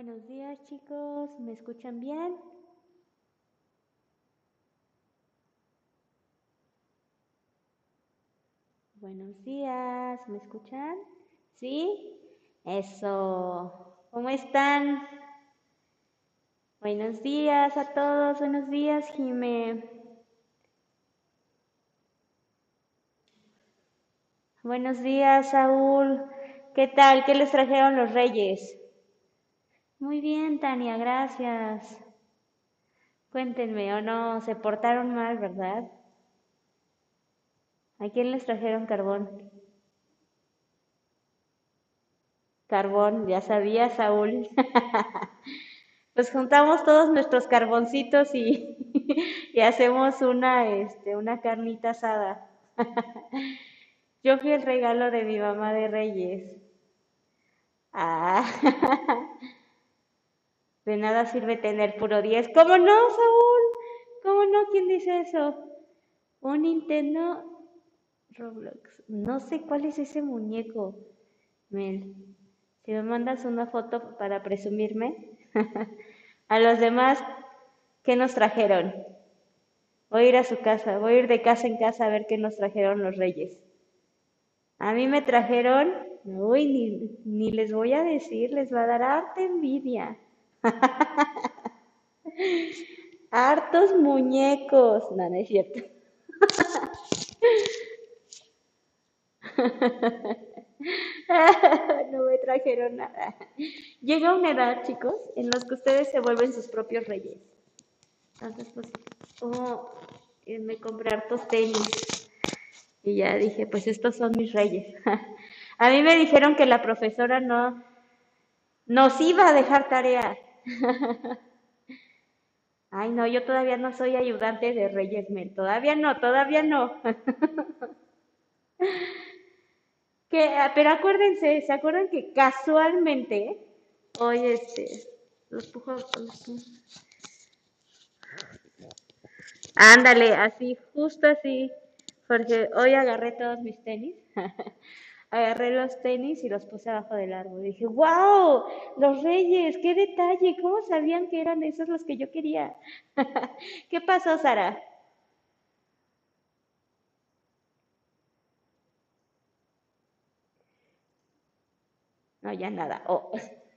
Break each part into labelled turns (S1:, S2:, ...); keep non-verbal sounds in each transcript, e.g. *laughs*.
S1: Buenos días chicos, ¿me escuchan bien? Buenos días, ¿me escuchan? ¿Sí? Eso. ¿Cómo están? Buenos días a todos, buenos días Jime. Buenos días Saúl. ¿Qué tal? ¿Qué les trajeron los reyes? Muy bien, Tania, gracias. Cuéntenme, ¿o no? Se portaron mal, ¿verdad? ¿A quién les trajeron carbón? Carbón, ya sabía, Saúl. *laughs* pues juntamos todos nuestros carboncitos y, *laughs* y hacemos una, este, una carnita asada. *laughs* Yo fui el regalo de mi mamá de Reyes. Ah. De nada sirve tener puro 10. ¿Cómo no, Saúl? ¿Cómo no? ¿Quién dice eso? Un Nintendo Roblox. No sé cuál es ese muñeco, Mel. Si me mandas una foto para presumirme. *laughs* a los demás, ¿qué nos trajeron? Voy a ir a su casa, voy a ir de casa en casa a ver qué nos trajeron los reyes. A mí me trajeron, uy, ni, ni les voy a decir, les va a dar arte envidia. *laughs* Hartos muñecos. No, no es cierto. *laughs* no me trajeron nada. Llega una edad, chicos, en los que ustedes se vuelven sus propios reyes. Entonces, pues, oh, me compré hartos tenis. Y ya dije, pues estos son mis reyes. *laughs* A mí me dijeron que la profesora no nos iba a dejar tarea. *laughs* Ay, no, yo todavía no soy ayudante de Reyes Mel, todavía no, todavía no. *laughs* ah, pero acuérdense, ¿se acuerdan que casualmente hoy este los pujo, Ándale, así, justo así, porque hoy agarré todos mis tenis *laughs* agarré los tenis y los puse abajo del árbol. dije, wow, los reyes, qué detalle, ¿cómo sabían que eran esos los que yo quería? *laughs* ¿Qué pasó, Sara? No, ya nada. Oh.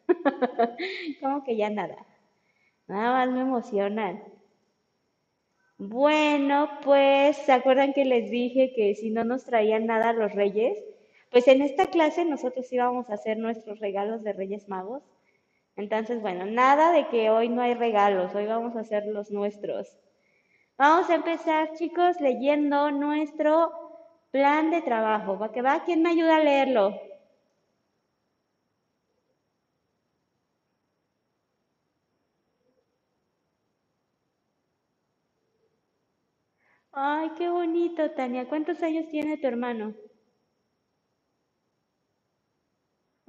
S1: *laughs* ¿Cómo que ya nada? Nada más me emocionan. Bueno, pues, ¿se acuerdan que les dije que si no nos traían nada los reyes, pues en esta clase nosotros íbamos a hacer nuestros regalos de Reyes Magos. Entonces, bueno, nada de que hoy no hay regalos, hoy vamos a hacer los nuestros. Vamos a empezar, chicos, leyendo nuestro plan de trabajo. ¿Va que va? ¿Quién me ayuda a leerlo? Ay, qué bonito, Tania. ¿Cuántos años tiene tu hermano?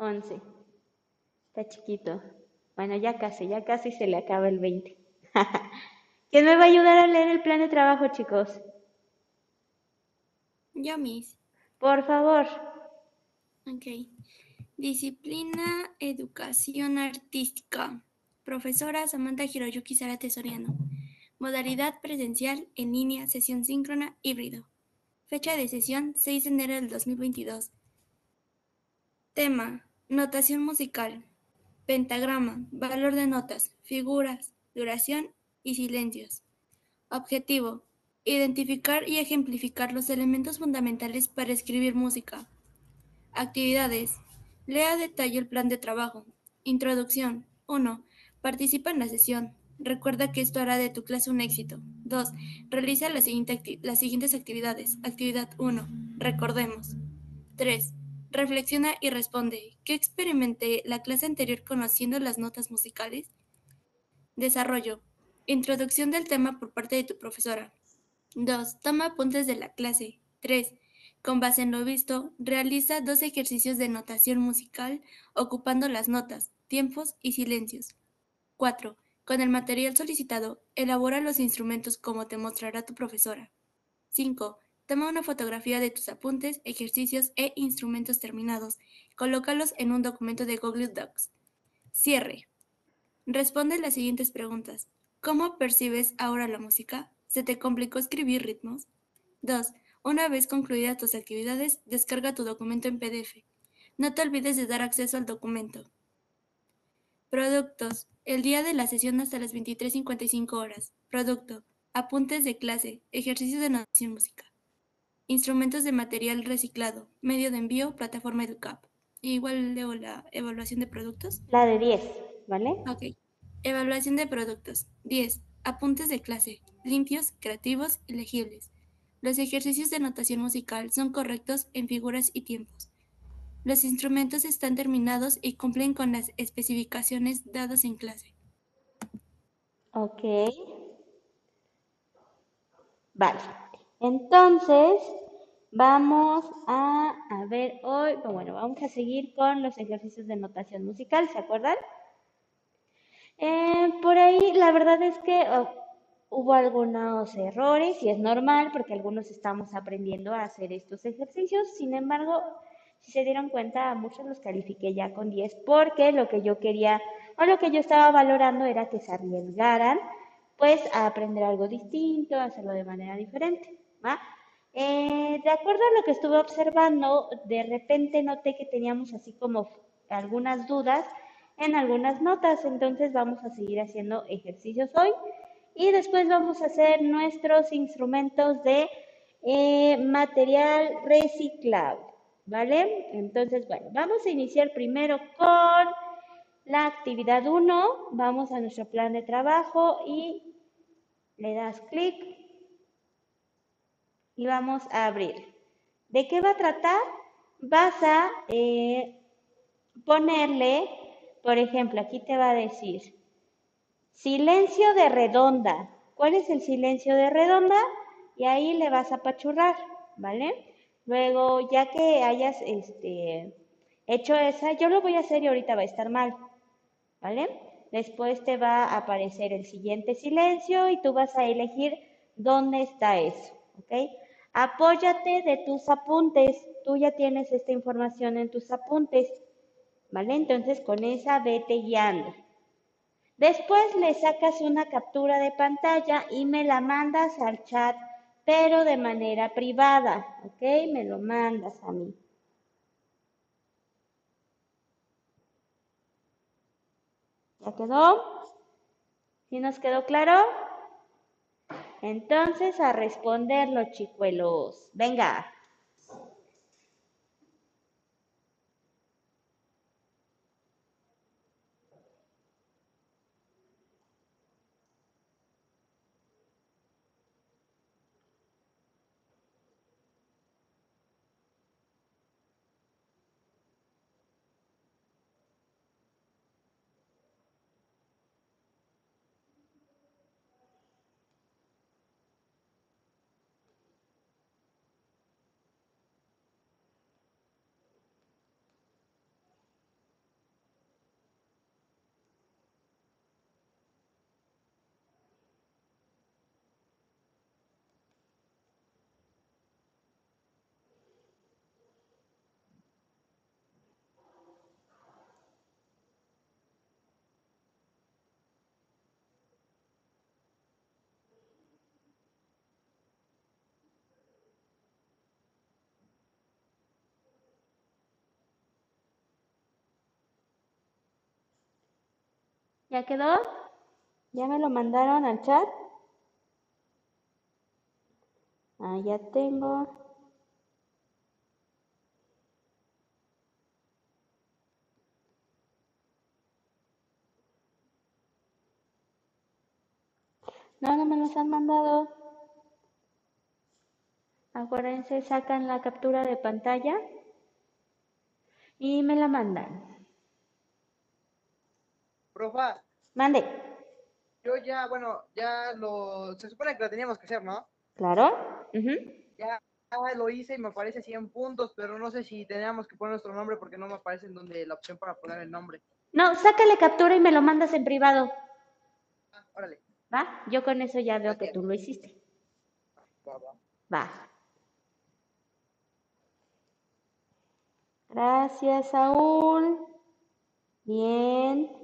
S1: 11. Está chiquito. Bueno, ya casi, ya casi se le acaba el 20. *laughs* ¿Quién me va a ayudar a leer el plan de trabajo, chicos?
S2: Yo, Miss.
S1: Por favor.
S2: Ok. Disciplina, educación artística. Profesora Samantha Hiroyuki Sara Tesoriano. Modalidad presencial, en línea, sesión síncrona, híbrido. Fecha de sesión 6 de enero del 2022. Tema: Notación musical. Pentagrama, valor de notas, figuras, duración y silencios. Objetivo, identificar y ejemplificar los elementos fundamentales para escribir música. Actividades. Lea a detalle el plan de trabajo. Introducción. 1. Participa en la sesión. Recuerda que esto hará de tu clase un éxito. 2. Realiza las siguientes actividades. Actividad 1. Recordemos. 3. Reflexiona y responde. ¿Qué experimenté la clase anterior conociendo las notas musicales? Desarrollo. Introducción del tema por parte de tu profesora. 2. Toma apuntes de la clase. 3. Con base en lo visto, realiza dos ejercicios de notación musical ocupando las notas, tiempos y silencios. 4. Con el material solicitado, elabora los instrumentos como te mostrará tu profesora. 5. Toma una fotografía de tus apuntes, ejercicios e instrumentos terminados. Colócalos en un documento de Google Docs. Cierre. Responde las siguientes preguntas. ¿Cómo percibes ahora la música? ¿Se te complicó escribir ritmos? 2. Una vez concluidas tus actividades, descarga tu documento en PDF. No te olvides de dar acceso al documento. Productos. El día de la sesión hasta las 23.55 horas. Producto. Apuntes de clase. Ejercicios de notación música. Instrumentos de material reciclado. Medio de envío. Plataforma EduCap. Igual leo la evaluación de productos.
S1: La de 10, ¿vale?
S2: Ok. Evaluación de productos. 10. Apuntes de clase. Limpios, creativos y legibles. Los ejercicios de notación musical son correctos en figuras y tiempos. Los instrumentos están terminados y cumplen con las especificaciones dadas en clase.
S1: Ok. Vale. Entonces, vamos a, a ver hoy, bueno, vamos a seguir con los ejercicios de notación musical, ¿se acuerdan? Eh, por ahí, la verdad es que Hubo algunos errores y es normal porque algunos estamos aprendiendo a hacer estos ejercicios. Sin embargo, si se dieron cuenta, muchos los califiqué ya con 10 porque lo que yo quería o lo que yo estaba valorando era que se arriesgaran pues a aprender algo distinto, a hacerlo de manera diferente. Eh, de acuerdo a lo que estuve observando, de repente noté que teníamos así como algunas dudas en algunas notas, entonces vamos a seguir haciendo ejercicios hoy. Y después vamos a hacer nuestros instrumentos de eh, material reciclable, ¿vale? Entonces, bueno, vamos a iniciar primero con la actividad 1, vamos a nuestro plan de trabajo y le das clic y vamos a abrir. ¿De qué va a tratar? Vas a eh, ponerle, por ejemplo, aquí te va a decir, Silencio de redonda. ¿Cuál es el silencio de redonda? Y ahí le vas a apachurrar, ¿vale? Luego, ya que hayas este, hecho esa, yo lo voy a hacer y ahorita va a estar mal, ¿vale? Después te va a aparecer el siguiente silencio y tú vas a elegir dónde está eso, ¿ok? Apóyate de tus apuntes. Tú ya tienes esta información en tus apuntes, ¿vale? Entonces con esa vete guiando. Después le sacas una captura de pantalla y me la mandas al chat, pero de manera privada, ¿ok? Me lo mandas a mí. ¿Ya quedó? ¿Sí nos quedó claro? Entonces a responder los chicuelos. Venga. ¿Ya quedó? ¿Ya me lo mandaron al chat? Ah, ya tengo. No, no me los han mandado. Acuérdense, sacan la captura de pantalla y me la mandan.
S3: Profa,
S1: Mande.
S3: yo ya, bueno, ya lo, se supone que lo teníamos que hacer, ¿no?
S1: ¿Claro? Ujú.
S3: Ya lo hice y me aparece 100 puntos, pero no sé si teníamos que poner nuestro nombre porque no me aparece en donde la opción para poner el nombre.
S1: No, sácale captura y me lo mandas en privado.
S3: Ah, órale.
S1: ¿Va? Yo con eso ya veo que tú lo hiciste.
S3: Va, va.
S1: Va. Gracias, Saúl. Bien.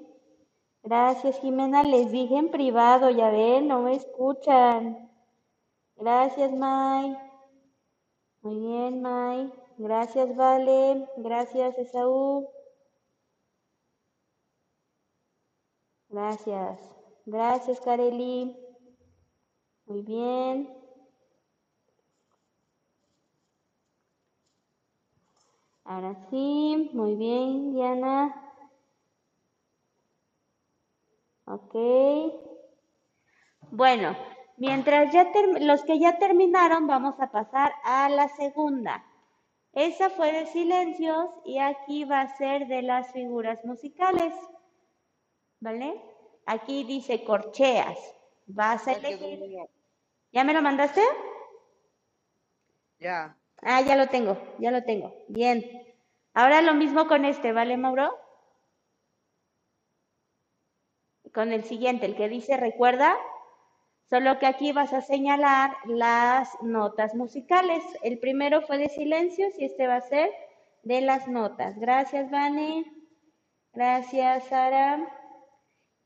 S1: Gracias, Jimena. Les dije en privado, ya ven, no me escuchan. Gracias, May. Muy bien, May. Gracias, Vale. Gracias, Esaú. Gracias. Gracias, Kareli. Muy bien. Ahora sí, muy bien, Diana. Ok. Bueno, mientras ya los que ya terminaron, vamos a pasar a la segunda. Esa fue de silencios y aquí va a ser de las figuras musicales. ¿Vale? Aquí dice corcheas. Vas a elegir. ¿Ya me lo mandaste?
S3: Ya.
S1: Ah, ya lo tengo, ya lo tengo. Bien. Ahora lo mismo con este, ¿vale, Mauro? Con el siguiente, el que dice recuerda, solo que aquí vas a señalar las notas musicales. El primero fue de silencios y este va a ser de las notas. Gracias, Vane. Gracias, Sara.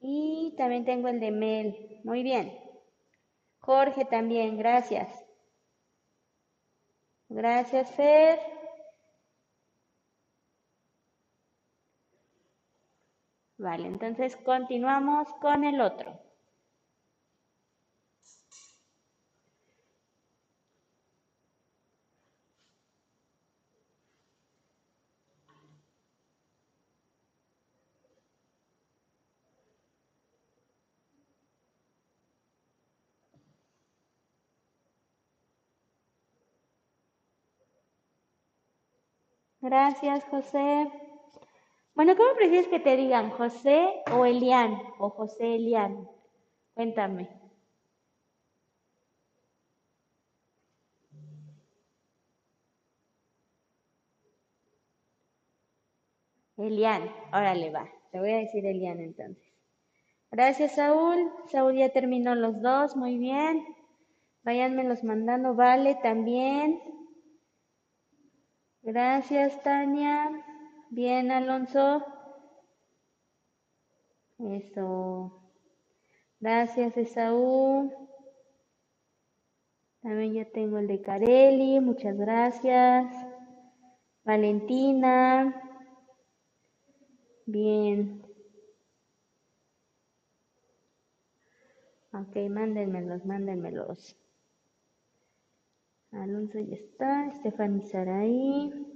S1: Y también tengo el de Mel. Muy bien. Jorge también, gracias. Gracias, Fer. Vale, entonces continuamos con el otro. Gracias, José. Bueno, ¿cómo prefieres que te digan José o Elian o José Elian? Cuéntame. Elian, órale, va. Te voy a decir Elian entonces. Gracias, Saúl. Saúl ya terminó los dos, muy bien. Váyanme los mandando, vale, también. Gracias, Tania. Bien, Alonso. Eso. Gracias, Esaú. También ya tengo el de Carelli. Muchas gracias. Valentina. Bien. Ok, mándenmelos, mándenmelos. Alonso ya está. Stephanie Saraí.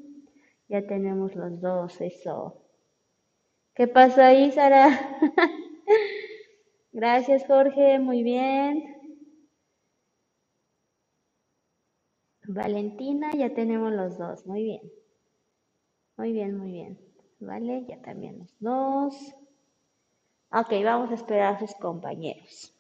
S1: Ya tenemos los dos, eso. ¿Qué pasa ahí, Sara? *laughs* Gracias, Jorge, muy bien. Valentina, ya tenemos los dos, muy bien. Muy bien, muy bien. Vale, ya también los dos. Ok, vamos a esperar a sus compañeros.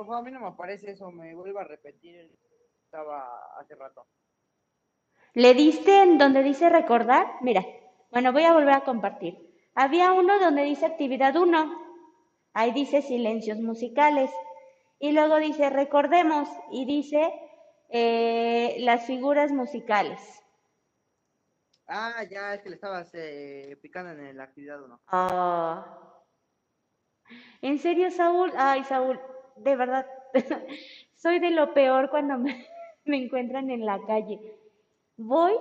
S3: Profe, a mí no me aparece eso, me vuelvo a repetir. Estaba hace rato.
S1: ¿Le diste en donde dice recordar? Mira, bueno, voy a volver a compartir. Había uno donde dice actividad 1. Ahí dice silencios musicales. Y luego dice recordemos y dice eh, las figuras musicales.
S3: Ah, ya, es que le estabas eh, picando en la actividad 1.
S1: Ah. ¿En serio, Saúl? Ay, Saúl, de verdad, *laughs* soy de lo peor cuando *laughs* me, encuentran en la calle. Voy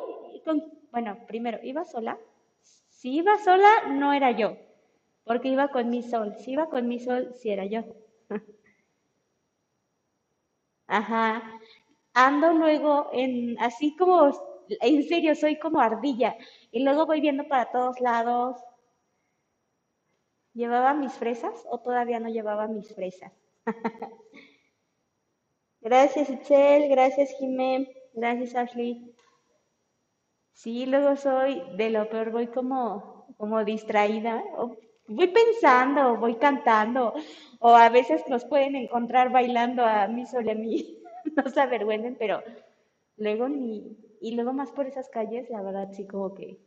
S1: con, bueno, primero, iba sola. Si iba sola, no era yo, porque iba con mi sol. Si iba con mi sol, sí era yo. *laughs* Ajá. Ando luego en, así como, en serio, soy como ardilla. Y luego voy viendo para todos lados. ¿Llevaba mis fresas o todavía no llevaba mis fresas? *laughs* gracias, Itzel. Gracias, Jimé. Gracias, Ashley. Sí, luego soy de lo peor, voy como, como distraída. o voy pensando, voy cantando. O a veces nos pueden encontrar bailando a mí a mí. *laughs* No se avergüencen, pero luego ni. Y luego más por esas calles, la verdad, sí, como que.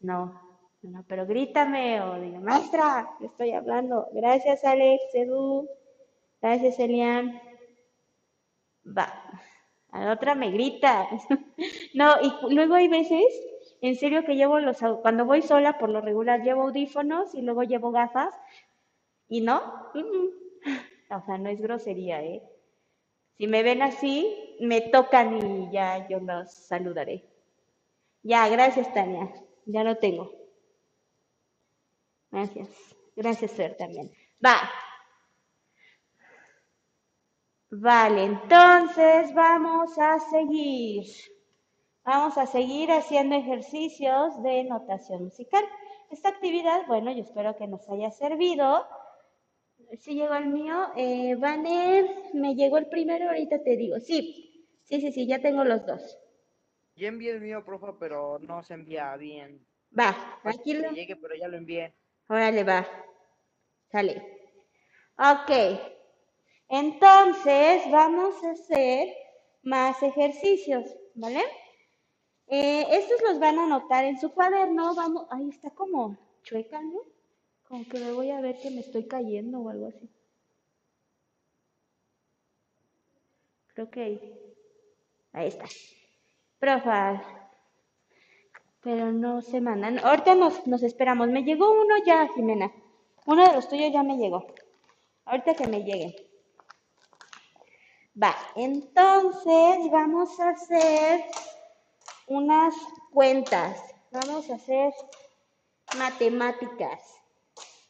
S1: No, no, pero grítame o diga, maestra, estoy hablando. Gracias, Alex, Edu. Gracias, Elian. Va. A la otra me grita. *laughs* No, y luego hay veces, en serio, que llevo los. Cuando voy sola, por lo regular, llevo audífonos y luego llevo gafas. Y no. *laughs* O sea, no es grosería, ¿eh? Si me ven así, me tocan y ya yo los saludaré. Ya, gracias, Tania. Ya lo tengo. Gracias. Gracias, Fer, también. Va. Vale, entonces vamos a seguir. Vamos a seguir haciendo ejercicios de notación musical. Esta actividad, bueno, yo espero que nos haya servido. Si llegó el mío, eh, Vane, me llegó el primero, ahorita te digo. Sí, sí, sí, sí, ya tengo los dos.
S3: Ya envié el mío, profa, pero no se envía bien.
S1: Va,
S3: Falta
S1: aquí lo.
S3: llegue, pero ya lo envié.
S1: Órale, va. Sale. Ok. Entonces, vamos a hacer más ejercicios, ¿vale? Eh, estos los van a anotar en su cuaderno. Vamos, ahí está como chueca, ¿no? Como que me voy a ver que me estoy cayendo o algo así. Creo que ahí. Ahí está. Profa, pero no se mandan. Ahorita nos, nos esperamos. Me llegó uno ya, Jimena. Uno de los tuyos ya me llegó. Ahorita que me llegue. Va, entonces vamos a hacer unas cuentas. Vamos a hacer matemáticas.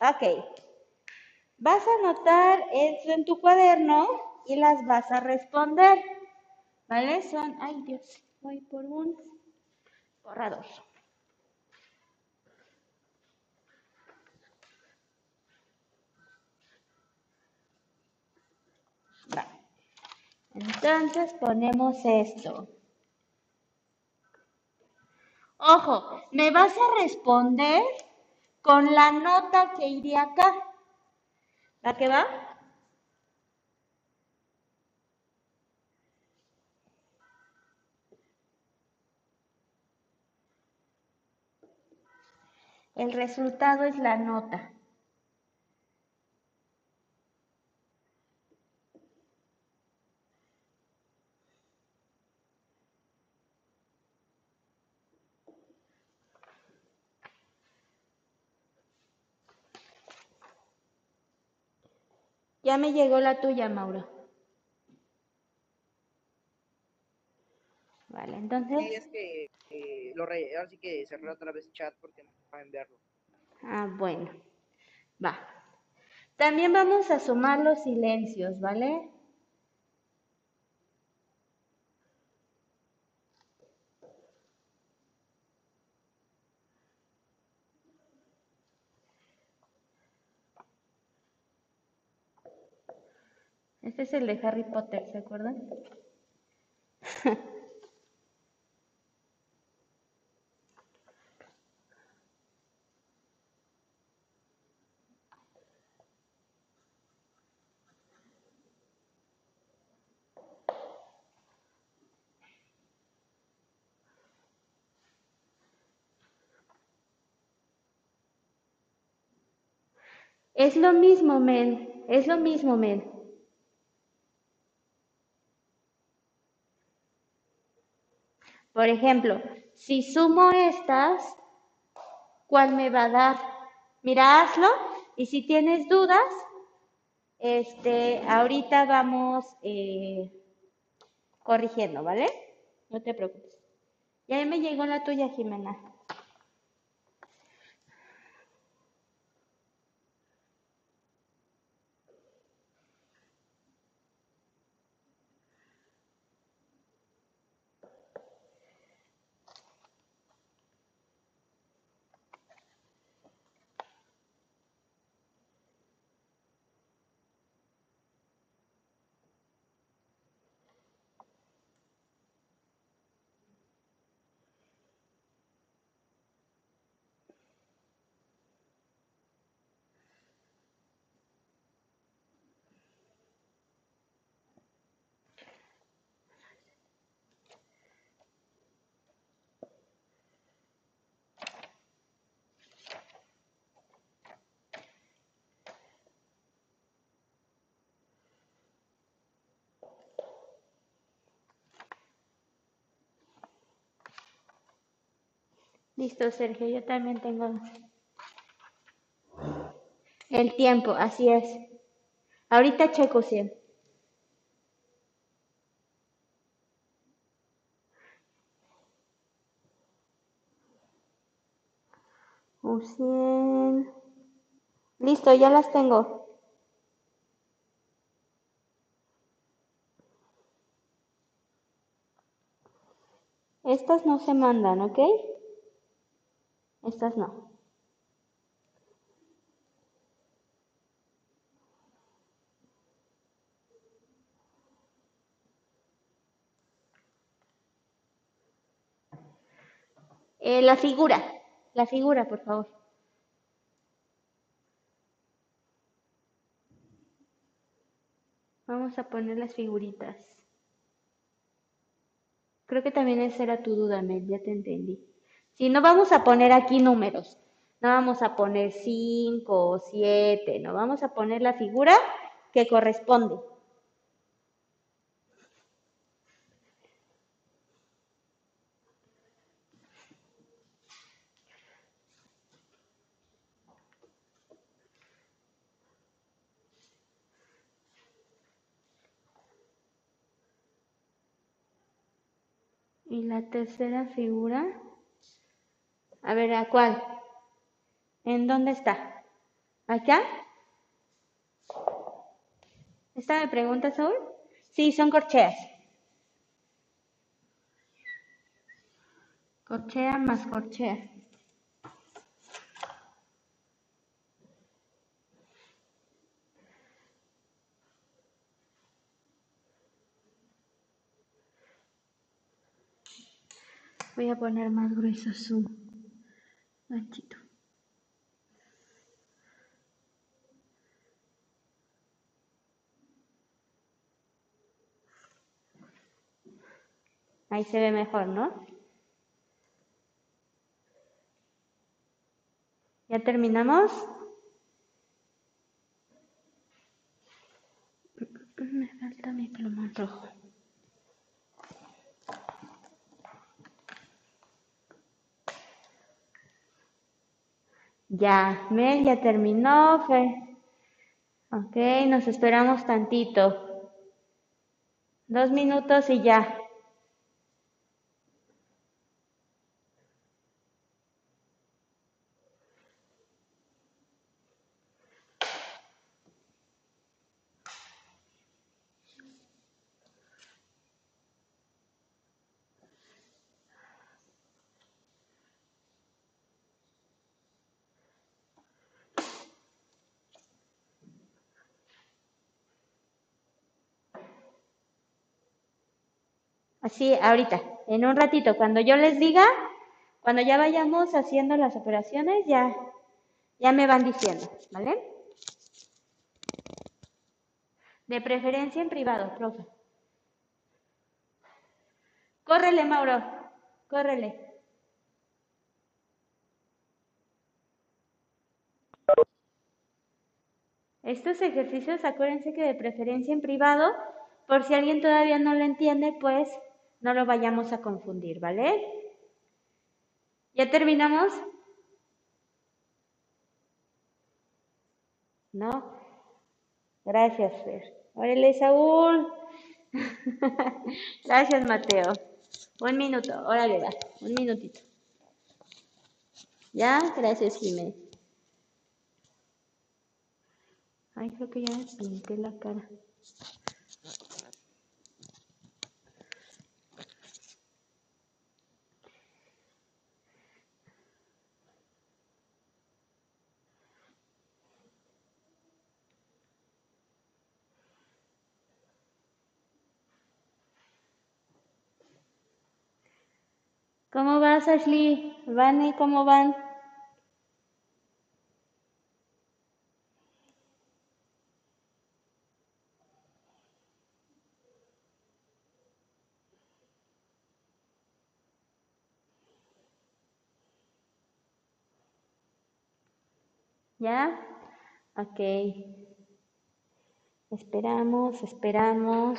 S1: Ok. Vas a anotar eso en tu cuaderno y las vas a responder. ¿Vale? Son, ay Dios, voy por un borrador. Entonces ponemos esto. Ojo, me vas a responder con la nota que iría acá. ¿La que va? El resultado es la nota. Ya me llegó la tuya, Mauro. Vale,
S3: Sí,
S1: entonces,
S3: es que eh, lo re... ahora sí que cerré otra vez chat porque no va a enviarlo.
S1: ah, bueno, va. También vamos a sumar los silencios, ¿vale? Este es el de Harry Potter, ¿se acuerdan? Es lo mismo, men. Es lo mismo, men. Por ejemplo, si sumo estas, ¿cuál me va a dar? Mira, hazlo y si tienes dudas, Este, ahorita vamos eh, corrigiendo, ¿vale? No te preocupes. Ya me llegó la tuya, Jimena. Listo, Sergio, yo también tengo el tiempo, así es. Ahorita checo 100. Un 100. Listo, ya las tengo. Estas no se mandan, ¿ok? Estas no. Eh, la figura, la figura, por favor. Vamos a poner las figuritas. Creo que también esa era tu duda, Mel, ya te entendí. Si no vamos a poner aquí números, no vamos a poner 5 o 7, no vamos a poner la figura que corresponde. Y la tercera figura, a ver, ¿a cuál? ¿En dónde está? ¿Acá? ¿Esta me pregunta, Saúl? Sí, son corcheas. Corchea más corchea. Voy a poner más grueso su manchito. Ahí se ve mejor, ¿no? ¿Ya terminamos? Me falta mi plumón rojo. Ya, Mel ya terminó, Fe. Ok, nos esperamos tantito. Dos minutos y ya. Así, ahorita, en un ratito, cuando yo les diga, cuando ya vayamos haciendo las operaciones, ya, ya me van diciendo, ¿vale? De preferencia en privado, profe. Córrele, Mauro, córrele. Estos ejercicios, acuérdense que de preferencia en privado, por si alguien todavía no lo entiende, pues no lo vayamos a confundir, ¿vale? ¿Ya terminamos? ¿No? Gracias, Fer. Órale, Saúl. *laughs* Gracias, Mateo. Un minuto, órale, va, un minutito. ¿Ya? Gracias, Jimé. Ay, creo que ya me pinté la cara. ¿Cómo vas, Ashley? Vane, ¿cómo van? ¿Ya? Ok. Esperamos, esperamos.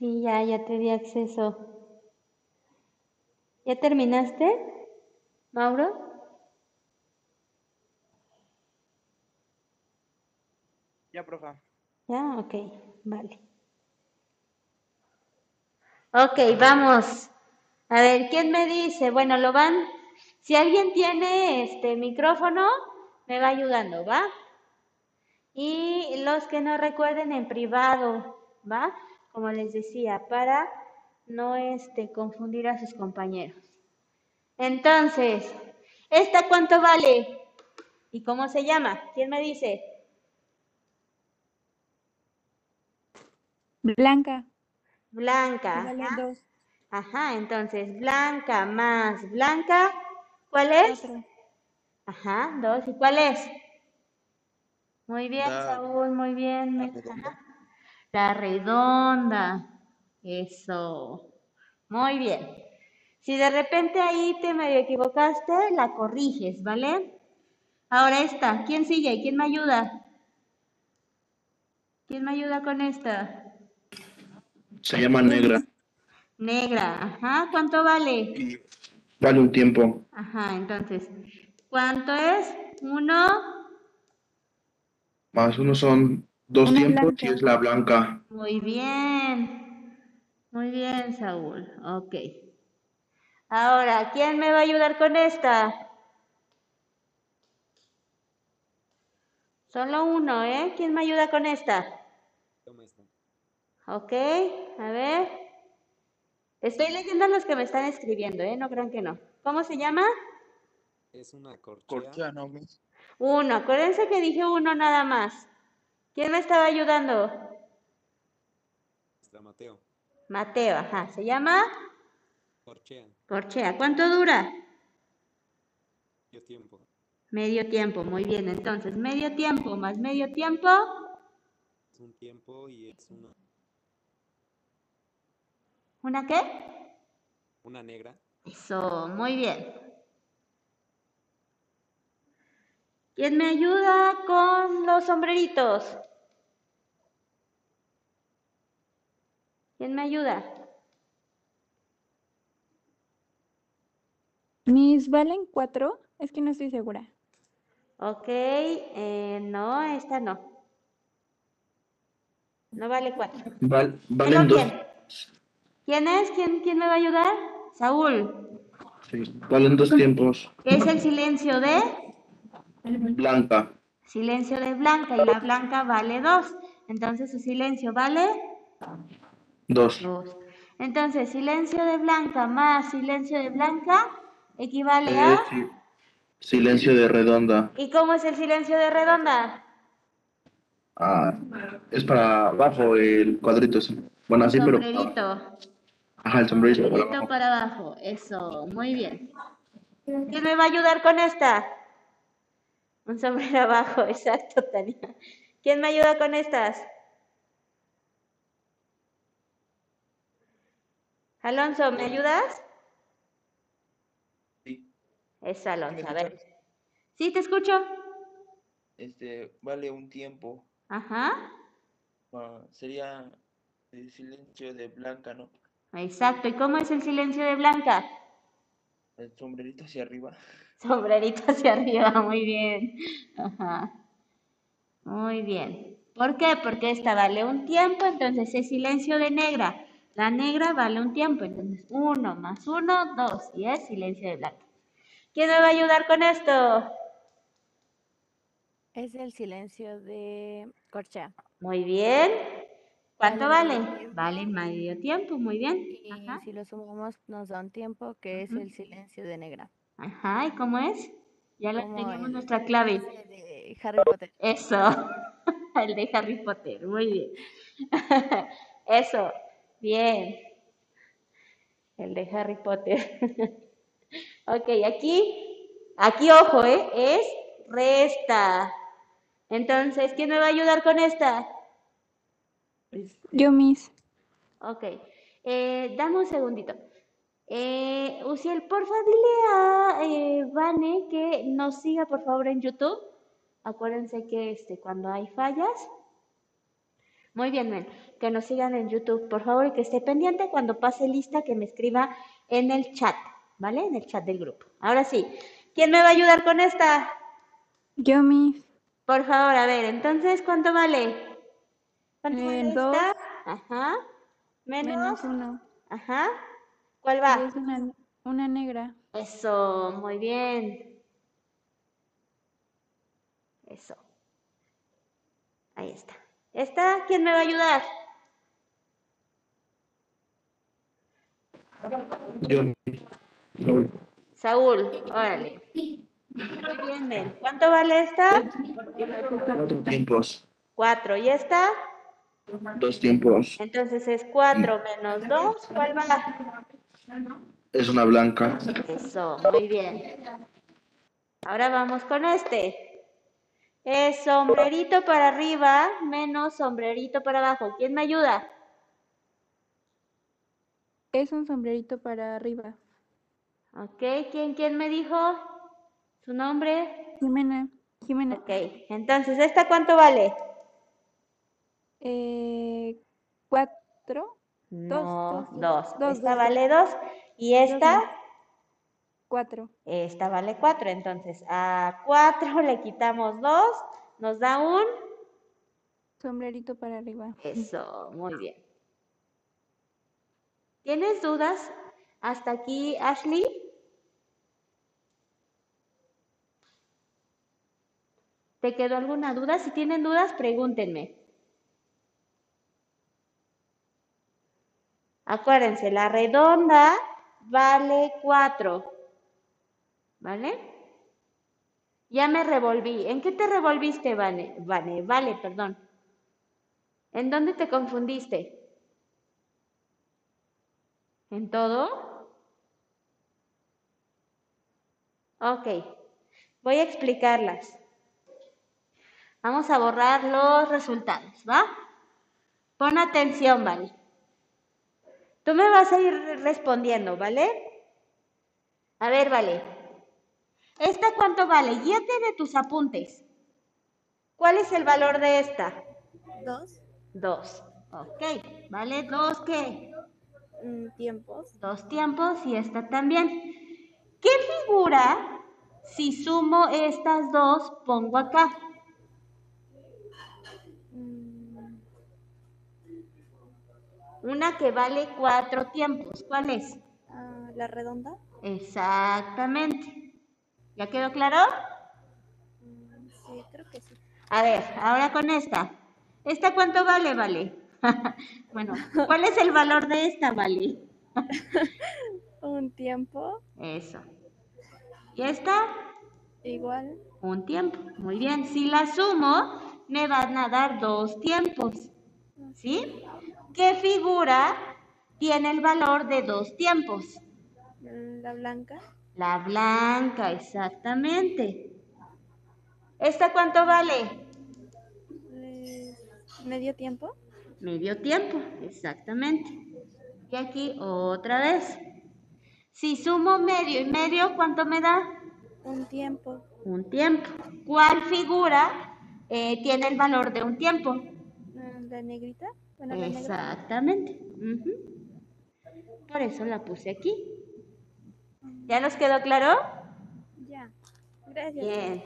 S1: Sí, ya, ya te di acceso. ¿Ya terminaste, Mauro?
S3: Ya, profa.
S1: Ya, ok, vale. Ok, vamos. A ver, ¿quién me dice? Bueno, lo van. Si alguien tiene este micrófono, me va ayudando, ¿va? Y los que no recuerden en privado, ¿va? Como les decía, para no este, confundir a sus compañeros. Entonces, ¿esta cuánto vale? ¿Y cómo se llama? ¿Quién me dice?
S4: Blanca.
S1: Blanca.
S4: Vale
S1: Ajá.
S4: dos.
S1: Ajá, entonces blanca más blanca, ¿cuál es?
S4: Cuatro.
S1: Ajá, dos. ¿Y cuál es? Muy bien,
S5: La-
S1: Saúl, muy bien.
S5: la
S1: me-
S5: redonda.
S1: ajá. La redonda. Eso. Muy bien. Si de repente ahí te medio equivocaste, la corriges, ¿vale? Ahora esta, ¿quién sigue? ¿Quién me ayuda? ¿Quién me ayuda con esta?
S6: Se llama negra
S1: Negra, ajá, ¿cuánto vale?
S6: vale un tiempo.
S1: Ajá, entonces, ¿cuánto es? Uno,
S6: Más uno son dos
S4: Una
S6: tiempos y
S4: blanca.
S6: es la blanca.
S1: muy bien. Muy bien, Saúl. Ok. Ahora, ¿quién me va a ayudar con esta? Solo uno, ¿eh? ¿Quién me ayuda con esta?
S5: Toma esta.
S1: Ok, a ver. Estoy leyendo los que me están escribiendo, ¿eh? No crean que no. ¿Cómo se llama?
S5: Es una corchea.
S6: Corchea, ¿no?
S1: Uno. Acuérdense que dije uno nada más. ¿Quién me estaba ayudando?
S5: Extra Mateo.
S1: Mateo, ajá. ¿Se llama?
S5: Corchea.
S1: Corchea. ¿Cuánto dura?
S5: Dio tiempo.
S1: Medio tiempo, muy bien. Entonces, medio tiempo más medio tiempo,
S5: Es un tiempo y es una,
S1: ¿una qué?
S5: una negra.
S1: Eso, muy bien. ¿Quién me ayuda con los sombreritos? ¿Quién me ayuda?
S4: ¿Mis valen cuatro? Es que no estoy segura.
S1: Ok, eh, no, esta no. No vale cuatro.
S6: Val-
S1: ¿Solo
S6: valen dos.
S1: quién? ¿Quién es? ¿Quién, quién me va a ayudar? Saúl.
S6: sí, valen dos tiempos.
S1: ¿Qué es el silencio de?
S6: Blanca.
S1: Silencio de Blanca y la Blanca vale dos. Entonces su silencio vale
S6: Dos.
S1: Entonces silencio de Blanca más silencio de Blanca equivale
S6: Eh,
S1: a...
S6: sí. Silencio de redonda.
S1: ¿Y cómo es el silencio de redonda?
S6: Ah, es para abajo el cuadrito. sí. Bueno, así, pero.
S1: Sombrerito.
S6: Ajá, el sombrerito para
S1: Sombrerito para abajo. Eso, muy bien. ¿Quién me va a ayudar con esta? Un sombrero *laughs* abajo, exacto, Tania. ¿Quién me ayuda con estas? Alonso, ¿me ayudas?
S7: Sí.
S1: Es Alonso, a
S7: ¿Me
S1: ver. Sí, te escucho.
S7: Este, vale un tiempo.
S1: Ajá,
S7: ah, sería el silencio de Blanca, ¿no?
S1: exacto. ¿Y cómo es el silencio de Blanca?
S7: El sombrerito hacia arriba. *laughs*
S1: Sombrerito hacia arriba, muy bien. Ajá. Muy bien. ¿Por qué? Porque esta vale un tiempo, entonces es silencio de negra. La negra vale un tiempo, entonces uno más uno, dos, y es silencio de blanca. ¿Quién me va a ayudar con esto?
S8: Es el silencio de Corchea.
S1: Muy bien. ¿Cuánto
S8: Vale
S1: vale?
S8: medio tiempo.
S1: Vale medio tiempo, muy bien.
S8: Y
S1: Ajá.
S8: si lo sumamos nos da un tiempo que es el silencio de Negra.
S1: Ajá, ¿y cómo es? Ya tenemos
S8: el-
S1: nuestra clave.
S8: ese de Harry Potter.
S1: Eso, *laughs* el de Harry Potter, muy bien. *laughs* Eso, bien. El de Harry Potter. *laughs* Ok, aquí, aquí ojo, ¿eh? Es resta. Entonces, ¿quién me va a ayudar con esta?
S4: Yo, Miss.
S1: Ok, eh, dame un segundito. Eh, Uciel, porfa, dile a eh, Vane que nos siga por favor en YouTube. Acuérdense que este, cuando hay fallas. Muy bien, men, que nos sigan en YouTube, por favor, y que esté pendiente cuando pase lista que me escriba en el chat, ¿vale? En el chat del grupo. Ahora sí, ¿quién me va a ayudar con esta?
S4: Yo, Miss.
S1: Por favor, a ver, entonces, ¿cuánto vale? ¿Cuánto
S4: Eh,
S1: vale
S4: dos.
S1: esta? Ajá.
S4: Menos
S1: Menos.
S4: uno.
S1: Ajá. ¿Cuál va?
S4: es una, una negra.
S1: Eso, muy bien. Eso. Ahí está. ¿Esta? ¿Quién me va a ayudar? Saúl, órale. Muy bien, Ben. ¿Cuánto vale esta?
S6: Cuatro tiempos.
S1: Cuatro. ¿Y esta?
S6: Dos tiempos.
S1: Entonces es cuatro menos dos. ¿Cuál va?
S6: Es una blanca.
S1: Eso, muy bien. Ahora vamos con este. Es sombrerito para arriba menos sombrerito para abajo. ¿Quién me ayuda?
S4: Es un sombrerito para arriba.
S1: Ok, ¿quién, quién me dijo su nombre?
S4: Jimena. Jimena.
S1: Ok, entonces, ¿esta cuánto vale?
S4: Eh, cuatro.
S1: No,
S4: dos,
S1: dos.
S4: dos,
S1: Esta
S4: dos,
S1: vale dos. ¿Y esta?
S4: Cuatro.
S1: Esta vale cuatro. Entonces, a cuatro *laughs* le quitamos dos. Nos da un...
S4: Sombrerito para arriba.
S1: Eso, muy bien. ¿Tienes dudas hasta aquí, Ashley? ¿Te quedó alguna duda? Si tienen dudas, pregúntenme. Acuérdense, la redonda vale 4. ¿Vale? Ya me revolví. ¿En qué te revolviste, Vane? Vane, vale, perdón. ¿En dónde te confundiste? ¿En todo? Ok, voy a explicarlas. Vamos a borrar los resultados, ¿va? Pon atención, ¿vale? Tú me vas a ir respondiendo, ¿vale? A ver, vale. ¿Esta cuánto vale? Guíate de tus apuntes. ¿Cuál es el valor de esta?
S2: Dos
S1: Dos. Ok, ¿vale? ¿Dos qué?
S2: Mm, tiempos.
S1: Dos tiempos y esta también. ¿Qué figura, si sumo estas dos, pongo acá?
S2: Mm,
S1: Una que vale cuatro tiempos. ¿Cuál es?
S2: ah, la redonda.
S1: Exactamente. ¿Ya quedó claro?
S2: Mm, sí, creo que sí.
S1: A ver, ahora con esta. ¿Esta cuánto vale, vale? *laughs* bueno, ¿cuál es el valor de esta, vale? *laughs*
S2: Un tiempo
S1: Eso. ¿Y esta?
S2: igual.
S1: Un tiempo. Muy bien. Si la sumo, me van a dar dos tiempos. ¿Sí? ¿Qué figura tiene el valor de dos tiempos?
S2: La blanca.
S1: La blanca, exactamente. ¿Esta cuánto vale?
S9: Eh, ¿Medio tiempo?
S1: Medio tiempo, exactamente. Y aquí otra vez. Si sumo medio y medio, ¿cuánto me da?
S9: Un tiempo.
S1: Un tiempo. ¿Cuál figura eh, tiene el valor de un tiempo?
S9: Ah, ¿La negrita? Bueno, la.
S1: Exactamente. Por eso la puse aquí. ¿Ya nos quedó claro?
S9: Ya. Gracias.
S1: Bien,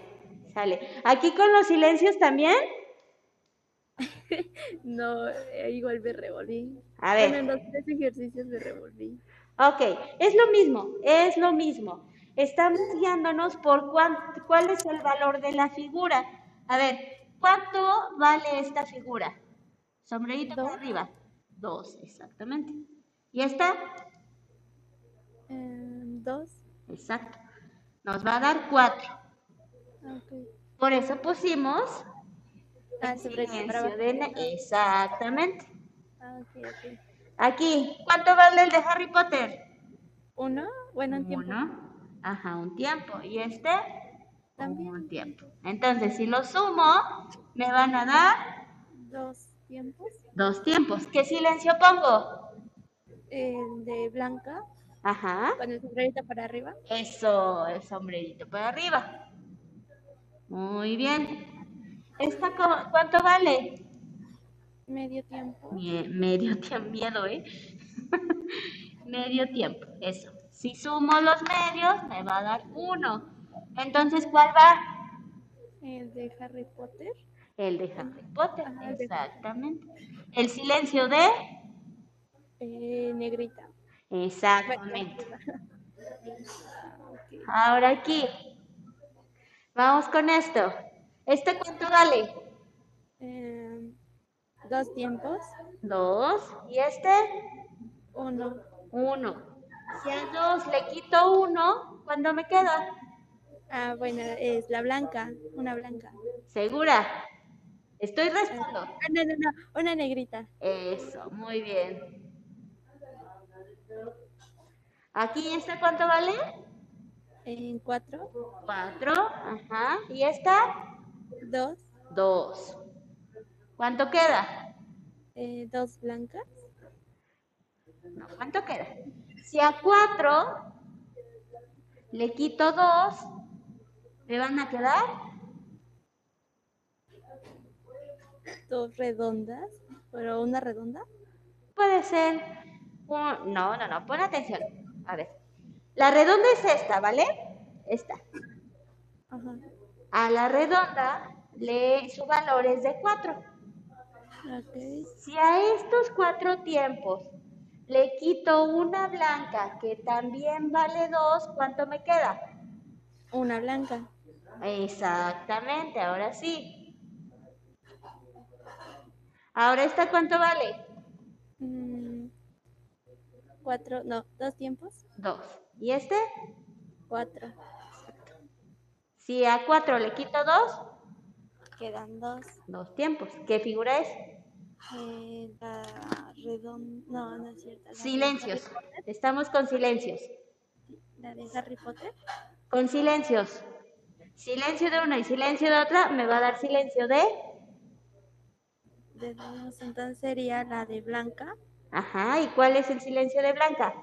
S1: sale. Aquí con los silencios también. *laughs*
S9: No, eh, igual me revolví.
S1: A ver.
S9: En los tres ejercicios me revolví.
S1: Ok, es lo mismo, es lo mismo. Estamos guiándonos por cuán- cuál es el valor de la figura. A ver, ¿cuánto vale esta figura? Sombrerito para arriba. Dos, exactamente. ¿Y esta?
S9: Eh, dos.
S1: Exacto. Nos va a dar cuatro.
S9: Ok.
S1: Por eso pusimos
S9: Ah, sobre
S1: Exactamente.
S9: Ah.
S1: Aquí, ¿cuánto vale el de Harry Potter?
S9: ¿Uno? Bueno, un tiempo.
S1: Uno. Ajá, un tiempo. ¿Y este?
S9: También.
S1: Un tiempo. Entonces, si lo sumo, me van a dar
S9: Dos tiempos.
S1: dos tiempos. ¿Qué silencio pongo?
S9: El de blanca
S1: Ajá.
S9: con el sombrerito para arriba.
S1: Eso, el sombrerito para arriba. Muy bien. ¿Esta cuánto vale?
S9: Medio tiempo.
S1: Medio *laughs* tiempo, miedo, ¿eh? *laughs* medio tiempo, eso. Si sumo los medios, me va a dar uno. Entonces, ¿cuál va?
S9: El de Harry Potter.
S1: El de Harry Potter,
S9: Ajá,
S1: exactamente. El silencio de...
S9: Eh, negrita.
S1: Exactamente.
S9: Ah.
S1: Ahora aquí. Vamos con esto. ¿Este cuánto vale?
S9: Eh, dos tiempos.
S1: Dos. ¿Y este?
S9: Uno.
S1: Uno. Si a dos le quito uno, ¿cuándo me queda?
S9: Ah, bueno, es la blanca. Una blanca.
S1: ¿Segura? Estoy restando.
S9: Ah, no, no, no. Una negrita.
S1: Eso, muy bien. Aquí, ¿esta cuánto vale?
S9: En cuatro.
S1: Cuatro. Ajá. ¿Y esta?
S9: Dos.
S1: Dos. ¿Cuánto queda?
S9: eh, dos blancas.
S1: No, ¿cuánto queda? Si a cuatro le quito dos, ¿me van a quedar?
S9: Dos redondas. Pero una redonda.
S1: Puede ser. un- No, no, no, pon atención. A ver. La redonda es esta, ¿vale? Esta.
S9: Ajá.
S1: A la redonda, le, su valor es de 4.
S9: Ok.
S1: Si a estos cuatro tiempos le quito una blanca que también vale 2, ¿cuánto me queda?
S9: Una blanca.
S1: Exactamente, ahora sí. Ahora esta cuánto vale?
S9: Mm, cuatro. No, dos tiempos.
S1: 2. ¿Y este?
S9: Cuatro.
S1: Si a 4 le quito 2,
S9: Quedan dos.
S1: dos tiempos. ¿Qué figura es?
S9: Eh, la redonda. No, no es cierto. la
S1: Silencios. Estamos con silencios.
S9: La de Harry Potter.
S1: Con silencios. Silencio de una y silencio de otra me va a dar silencio de...
S9: De dos. Entonces sería la de blanca.
S1: Ajá, ¿y cuál es el silencio de Blanca?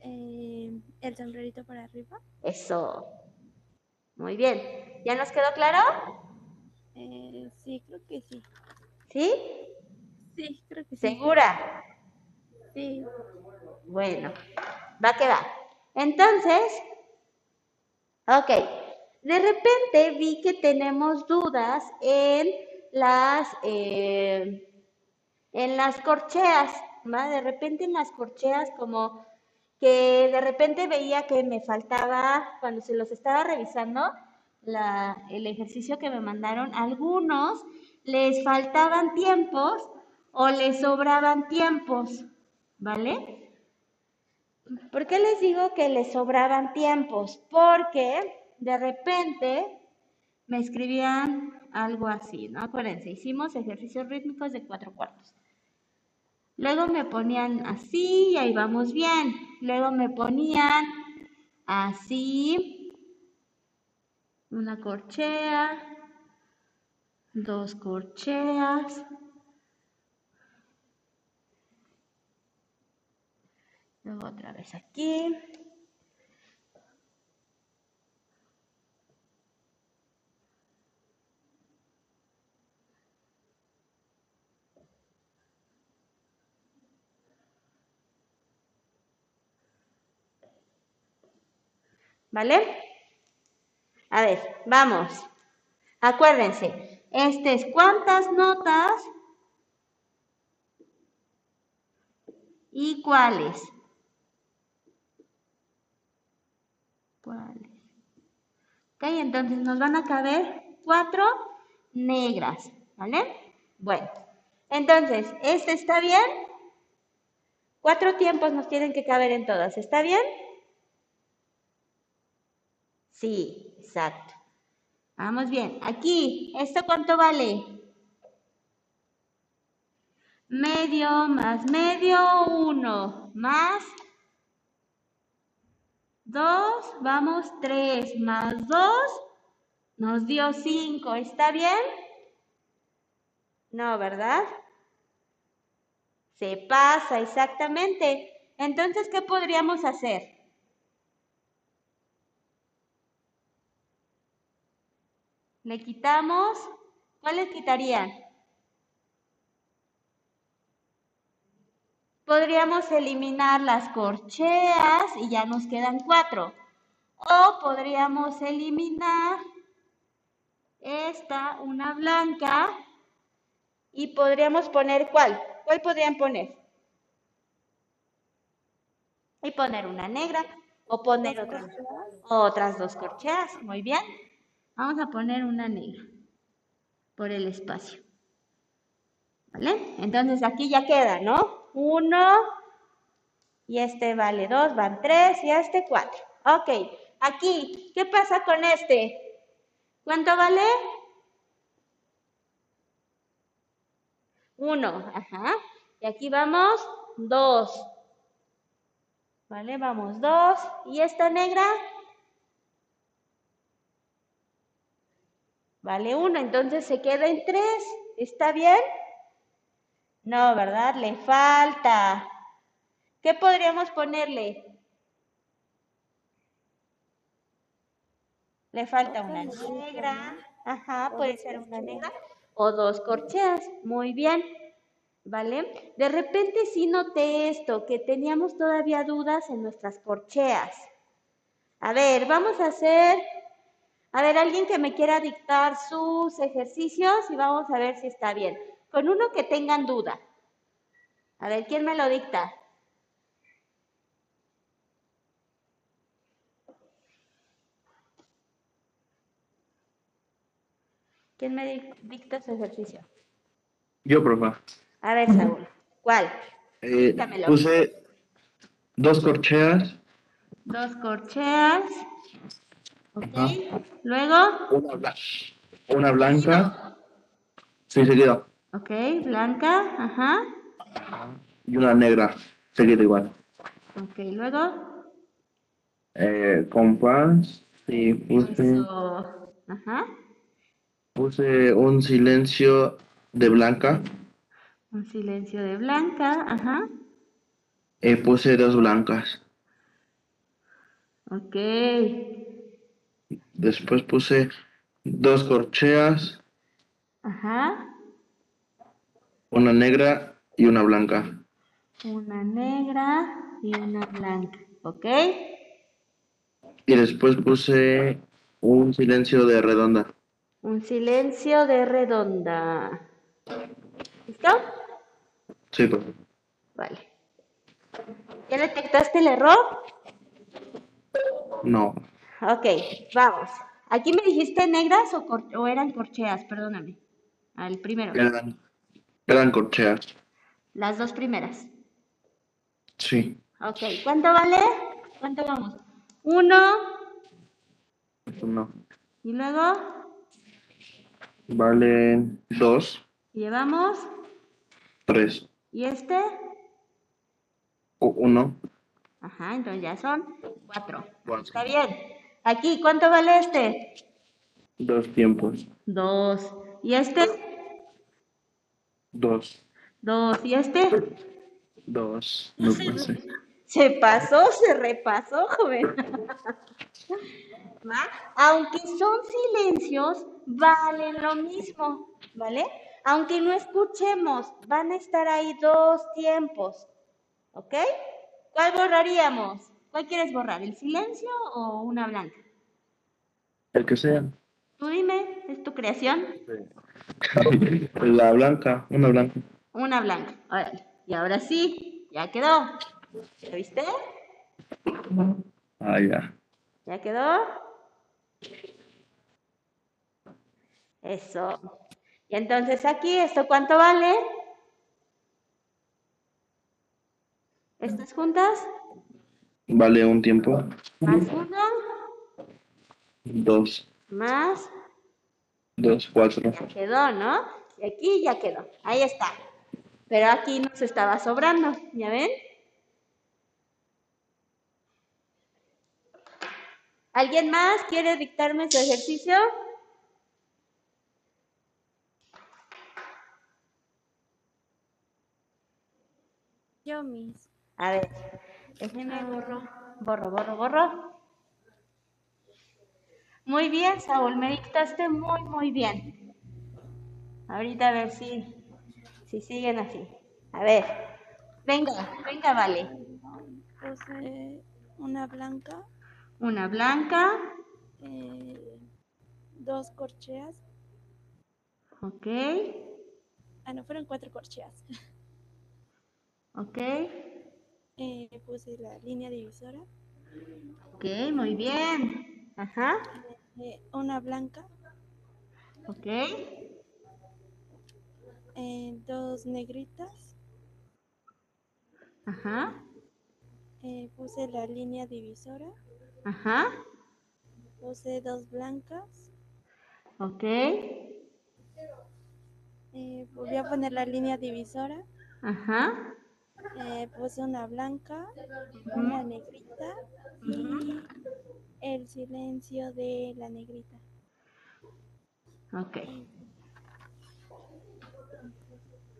S9: eh, el sombrerito para arriba.
S1: Eso. Muy bien. ¿Ya nos quedó claro?
S9: Eh, sí, creo que sí.
S1: ¿Sí?
S9: Sí, creo que sí.
S1: ¿Segura?
S9: Sí.
S1: Bueno, va a quedar. Entonces, ok. De repente vi que tenemos dudas en las, eh, en las corcheas, ¿va? De repente en las corcheas como que de repente veía que me faltaba, cuando se los estaba revisando, el ejercicio que me mandaron, algunos les faltaban tiempos o les sobraban tiempos, ¿vale? ¿Por qué les digo que les sobraban tiempos? Porque de repente me escribían algo así, ¿no? Acuérdense, hicimos ejercicios rítmicos de cuatro cuartos. Luego me ponían así y ahí vamos bien. Luego me ponían así, una corchea, dos corcheas. Luego otra vez aquí. ¿Vale? A ver, vamos. Acuérdense, este es cuántas notas y cuáles. ¿Cuáles? Ok, entonces nos van a caber cuatro negras, ¿vale? Bueno, entonces, ¿este está bien? Cuatro tiempos nos tienen que caber en todas, ¿está bien? Sí, exacto. Vamos bien. Aquí, ¿esto cuánto vale? Medio más medio, uno. Más dos, vamos, tres. Más dos, nos dio cinco. ¿Está bien? No, ¿verdad? Se pasa, exactamente. Entonces, ¿qué podríamos hacer? Le quitamos, ¿cuáles quitarían? Podríamos eliminar las corcheas y ya nos quedan cuatro. O podríamos eliminar esta, una blanca, y podríamos poner ¿cuál? ¿Cuál podrían poner? Y poner una negra o poner otras, otras dos corcheas. Muy bien. Vamos a poner una negra por el espacio. ¿Vale? Entonces aquí ya queda, ¿no? Uno, y este vale dos, van tres, y este cuatro. Ok, aquí, ¿qué pasa con este? ¿Cuánto vale? Uno, ajá. Y aquí vamos, dos. ¿Vale? Vamos, dos. ¿Y esta negra? Vale uno, entonces se queda en tres. ¿Está bien? No, ¿verdad? Le falta. ¿Qué podríamos ponerle? Le falta una negra. Ajá, puede ser una negra. O dos corcheas. Muy bien. ¿Vale? De repente sí noté esto, que teníamos todavía dudas en nuestras corcheas. A ver, vamos a hacer a ver, alguien que me quiera dictar sus ejercicios y vamos a ver si está bien. Con uno que tengan duda. A ver, ¿quién me lo dicta? ¿Quién me dicta su ejercicio?
S6: Yo, profe.
S1: A ver, Saúl, ¿cuál?
S6: Eh,
S1: Dígamelo.
S6: puse dos corcheas,
S1: Dos corcheas. Ok. Luego,
S6: una, bla- una blanca, sí, seguido,
S1: ok, blanca, ajá.
S6: y una negra, seguido igual.
S1: Ok, luego,
S6: Eh, compás, y puse,
S1: eso, ajá.
S6: puse un silencio de blanca,
S1: Un silencio de blanca, ajá.
S6: y puse dos blancas.
S1: Ok,
S6: Después puse dos corcheas,
S1: ajá.
S6: una negra y una blanca.
S1: Una negra y una blanca, ok.
S6: Y después puse un silencio de redonda.
S1: Un silencio de redonda. ¿Listo?
S6: Sí.
S1: Vale. ¿Ya detectaste el error?
S6: No,
S1: Ok, vamos. ¿Aquí me dijiste negras o, cor- o eran corcheas? Perdóname. Al primero.
S6: eran, eran corcheas.
S1: Las dos primeras.
S6: Sí,
S1: Ok, ¿cuánto vale? ¿Cuánto vamos? Uno.
S6: no.
S1: Y luego
S6: Valen dos,
S1: llevamos.
S6: tres,
S1: ¿Y este?
S6: uno,
S1: Ajá, entonces ya son cuatro.
S6: Cuatro.
S1: Está bien. Aquí, ¿cuánto vale este?
S6: dos tiempos.
S1: Dos. ¿Y este?
S6: Dos.
S1: Dos. ¿Y este?
S6: Dos. No pasé.
S1: Se pasó, se repasó, joven. ¿Va? Aunque son silencios, valen lo mismo, ¿vale? Aunque no escuchemos, van a estar ahí dos tiempos, ¿ok? ¿Cuál borraríamos? ¿Cuál quieres borrar, el silencio o una blanca?
S6: El que sea.
S1: Tú dime, es tu creación. *laughs*
S6: La blanca, una blanca.
S1: Una blanca. Órale. Y ahora sí, ya quedó. ¿Ya viste?
S6: Ah, ya.
S1: ¿Ya quedó? Eso. Y entonces aquí, ¿esto cuánto vale? ¿Estas juntas?
S6: Vale un tiempo.
S1: Más uno,
S6: Dos.
S1: más,
S6: Dos, cuatro.
S1: ya quedó, ¿no? Y aquí ya quedó. Ahí está. Pero aquí nos estaba sobrando, ¿ya ven? ¿Alguien más quiere dictarme su ejercicio?
S9: Yo, mis.
S1: A ver, déjenme borro, borro, borro, borro. Muy bien, Saúl, me dictaste muy, muy bien. Ahorita a ver si, si siguen así. A ver, venga, venga, vale.
S9: Puse una blanca,
S1: Una blanca,
S9: eh, dos corcheas.
S1: ok,
S9: Ah, no, fueron cuatro corcheas. *laughs*
S1: ok,
S9: Eh, puse la línea divisora,
S1: ok, muy bien. Ajá,
S9: eh, una blanca,
S1: ok,
S9: eh, dos negritas,
S1: ajá,
S9: eh, puse la línea divisora,
S1: ajá,
S9: puse dos blancas,
S1: ok,
S9: volví a poner la línea divisora,
S1: ajá,
S9: eh, puse una blanca, una negrita y el silencio de la negrita.
S1: ok.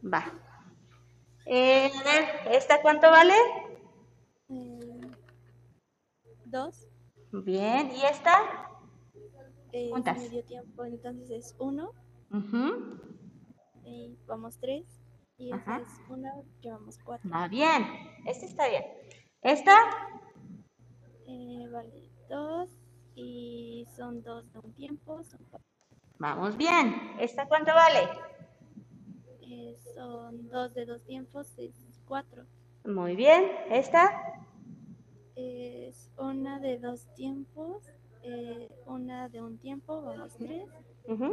S1: Va. Eh, a ver, ¿esta cuánto vale?
S9: Eh, dos,
S1: Bien, ¿y esta?
S9: eh, medio tiempo, entonces es uno, y vamos tres, y esta
S1: Ajá.
S9: es una, llevamos cuatro.
S1: Va bien, esta está bien. ¿Esta?
S9: Eh, vale, dos, y son dos de un tiempo, son, cuatro.
S1: Vamos bien. ¿Esta cuánto vale?
S9: Eh, son dos de dos tiempos, es cuatro.
S1: Muy bien. ¿Esta?
S9: Es una de dos tiempos, eh, una de un tiempo, vamos tres,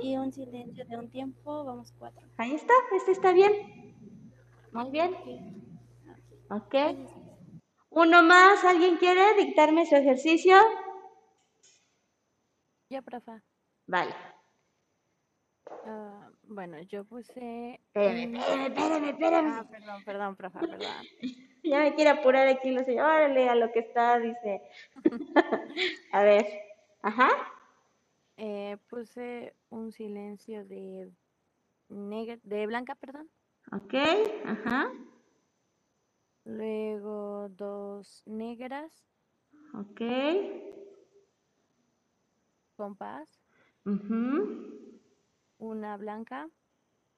S9: y un silencio de un tiempo, vamos cuatro.
S1: Ahí está, esta está bien. Muy bien. Ok. Uno más, ¿alguien quiere dictarme su ejercicio?
S8: Yo, profa.
S1: Vale.
S8: Ah, bueno, yo puse.
S1: Espérame, espérame, espérame.
S8: Ah, perdón, perdón, profa, perdón. *laughs*
S1: Ya me quiere apurar aquí la señora. Órale, a lo que está, dice. *laughs* A ver. Ajá.
S8: Eh, puse un silencio de de blanca, perdón.
S1: Ok. Ajá.
S8: Luego dos negras,
S1: Ok.
S8: compás,
S1: ujú,
S8: una blanca,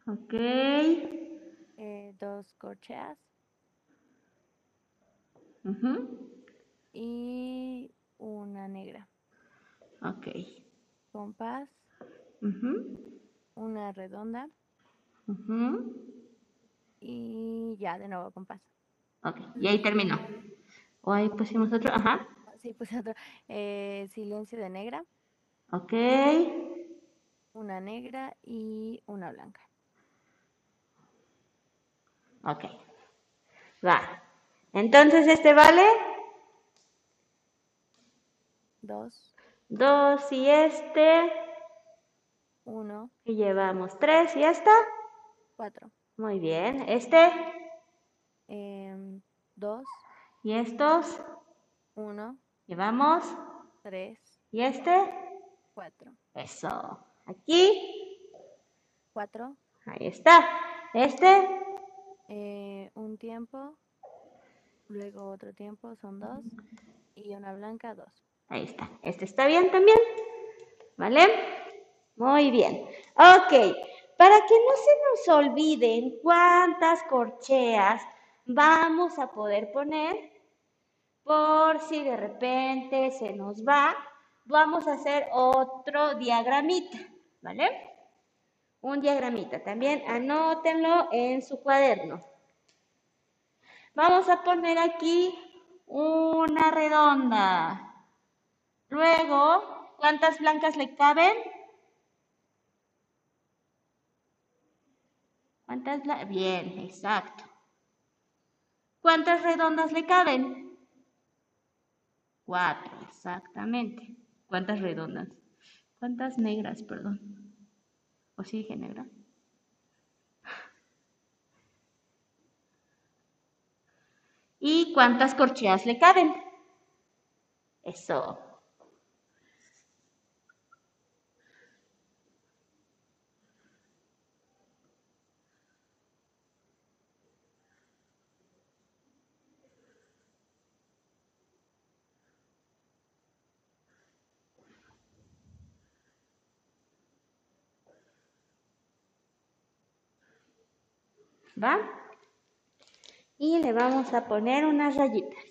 S1: Ok.
S8: eh, dos corcheas
S1: ujú,
S8: y una negra.
S1: Ok.
S8: Compás,
S1: ujú,
S8: una redonda
S1: ujú,
S8: y ya, de nuevo compás.
S1: Ok. Y ahí terminó. O ahí pusimos otro. Ajá.
S8: Sí, puse otro. eh, silencio de negra,
S1: Ok.
S8: una negra y una blanca.
S1: Ok. Va. Entonces, ¿este vale?
S8: Dos,
S1: Dos y este.
S8: uno,
S1: Y llevamos tres y esta.
S8: cuatro.
S1: Muy bien. Este.
S8: em, dos,
S1: Y estos.
S8: uno,
S1: Llevamos.
S8: tres,
S1: Y este.
S8: cuatro.
S1: Eso. Aquí.
S8: cuatro,
S1: Ahí está. Este,
S8: eh, un tiempo, luego otro tiempo, son dos, y una blanca, dos.
S1: ahí está. Este está bien también. ¿Vale? Muy bien. Ok. Para que no se nos olviden cuántas corcheas vamos a poder poner, por si de repente se nos va, vamos a hacer otro diagramita, ¿vale? Un diagramita. También anótenlo en su cuaderno. Vamos a poner aquí una redonda. Luego, ¿cuántas blancas le caben? ¿Cuántas? Bien, exacto. ¿Cuántas redondas le caben? Cuatro, exactamente. ¿Cuántas redondas? ¿Cuántas negras, perdón? ¿O sí dije negra? ¿Y cuántas corcheas le caben? Eso. Y le vamos a poner unas rayitas.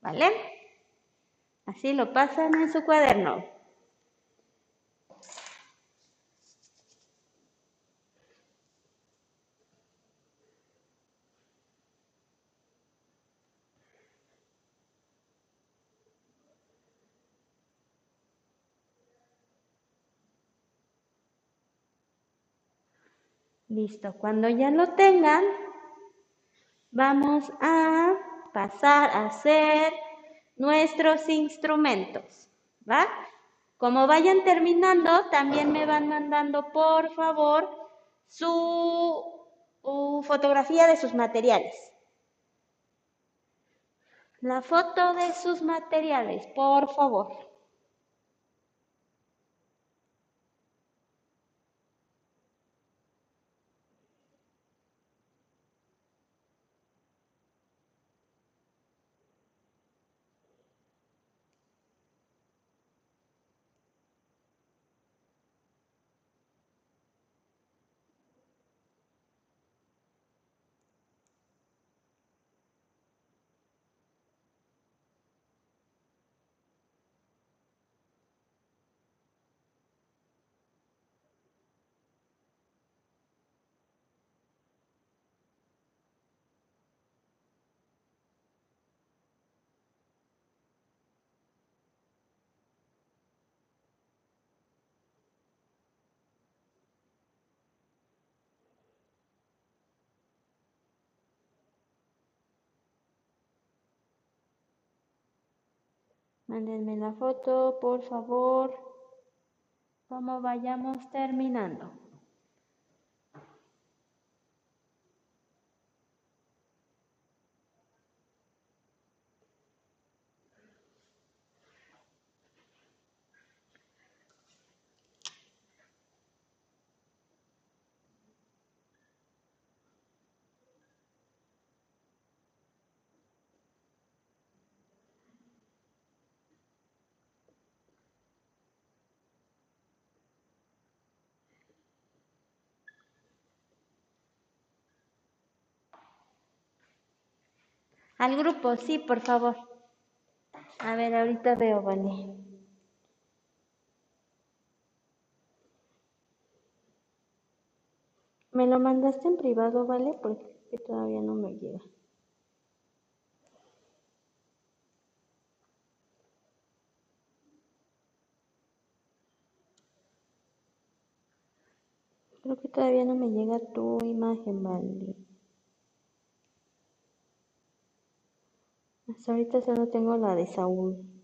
S1: ¿Vale? Así lo pasan en su cuaderno. Listo, cuando ya lo tengan, vamos a pasar a hacer nuestros instrumentos, ¿va? Como vayan terminando, también me van mandando, por favor, su fotografía de sus materiales. La foto de sus materiales, por favor. Mándenme la foto, por favor. Como vayamos terminando. Al grupo, sí, por favor. A ver, ahorita veo, vale. Me lo mandaste en privado, ¿vale? Porque todavía no me llega. Creo que todavía no me llega tu imagen, vale. Hasta ahorita solo tengo la de Saúl.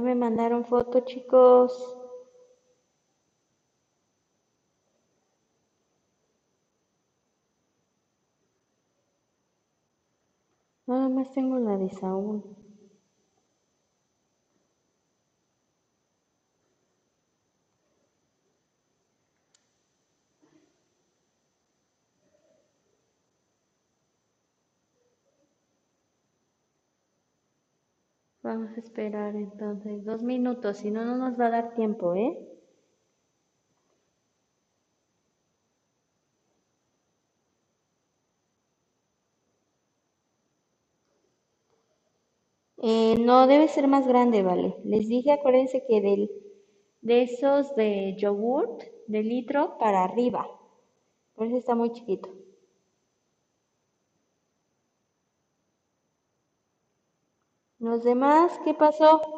S1: Me mandaron foto, chicos. Nada más tengo la de Saúl. Vamos a esperar entonces dos minutos, si no, no nos va a dar tiempo, ¿eh? Eh, no, debe ser más grande, vale. Les dije, acuérdense que del, de esos de yogurt, de litro para arriba. Por eso está muy chiquito. Los demás, ¿qué pasó?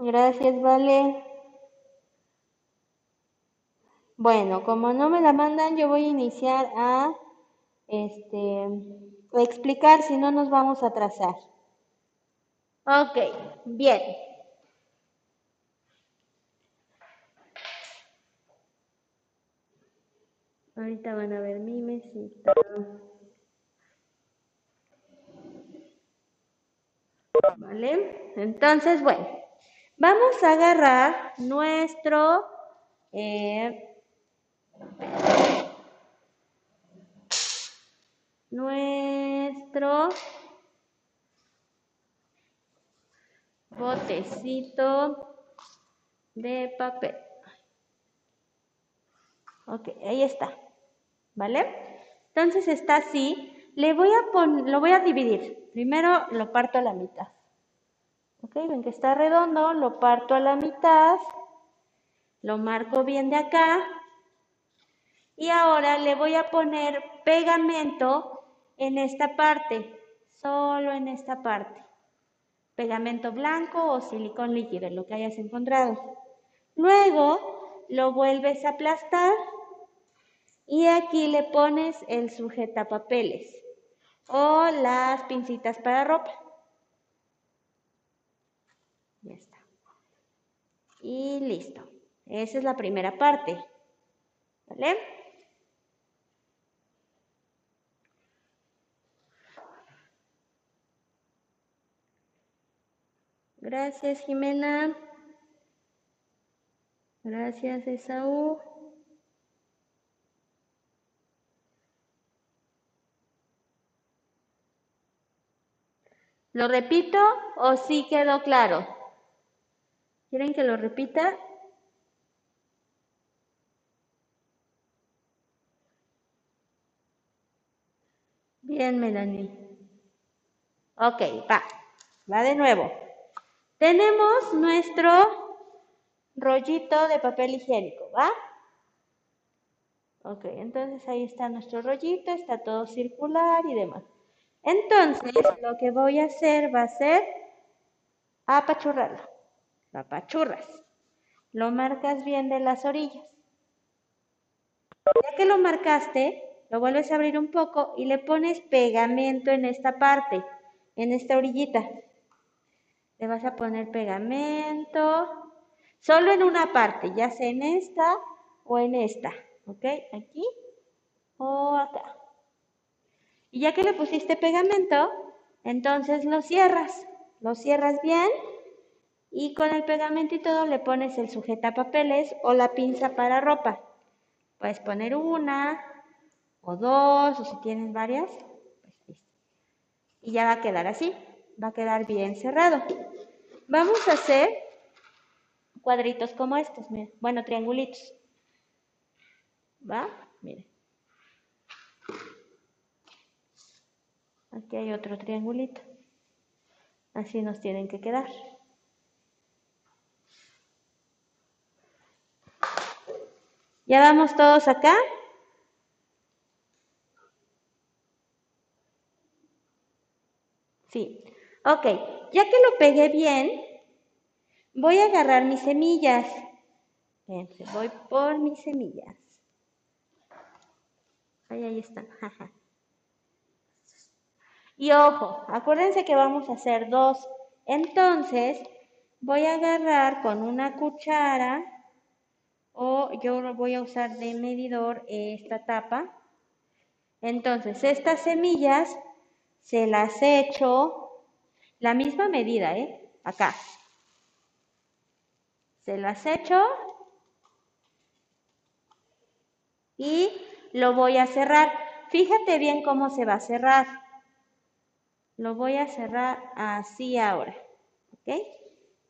S1: Gracias, vale. Bueno, como no me la mandan, yo voy a iniciar a este explicar, si no nos vamos a atrasar. Ok, bien. Ahorita van a ver mi mesita. ¿Vale? Entonces, bueno, vamos a agarrar nuestro eh, nuestro botecito de papel. Ok, ahí está. ¿Vale? Entonces está así. Le voy a lo voy a dividir. Primero lo parto a la mitad. Ok, ven que está redondo, lo parto a la mitad. Lo marco bien de acá. Y ahora le voy a poner pegamento en esta parte, solo en esta parte. Pegamento blanco o silicón líquido, lo que hayas encontrado. Luego lo vuelves a aplastar y aquí le pones el sujetapapeles o las pincitas para ropa. Ya está. Y listo. Esa es la primera parte. ¿Vale? Gracias, Jimena. Gracias, Esaú. ¿Lo repito o sí quedó claro? ¿Quieren que lo repita? Bien, Melanie. Ok, va. Va de nuevo. Tenemos nuestro rollito de papel higiénico, ¿va? Ok, entonces ahí está nuestro rollito, está todo circular y demás. Entonces, lo que voy a hacer va a ser apachurrarlo. Lo apachurras. Lo marcas bien de las orillas. Ya que lo marcaste, lo vuelves a abrir un poco y le pones pegamento en esta parte, en esta orillita. Le vas a poner pegamento, solo en una parte, ya sea en esta o en esta, ¿ok? Aquí o acá. Y ya que le pusiste pegamento, entonces lo cierras, lo cierras bien y con el pegamento y todo le pones el sujetapapeles o la pinza para ropa. Puedes poner una o dos o si tienes varias, pues. Y ya va a quedar así, va a quedar bien cerrado. Vamos a hacer cuadritos como estos, bueno, triangulitos. ¿Va? Mire. Aquí hay otro triangulito. Así nos tienen que quedar. ¿Ya vamos todos acá? Sí. Ok, ya que lo pegué bien, voy a agarrar mis semillas. Voy por mis semillas. Ahí, ahí están. *laughs* Y ojo, acuérdense que vamos a hacer dos. Entonces, voy a agarrar con una cuchara o yo voy a usar de medidor esta tapa. Entonces, estas semillas se las echo la misma medida, ¿eh? Acá. Se las echo y lo voy a cerrar. Fíjate bien cómo se va a cerrar. Lo voy a cerrar así ahora, ¿ok?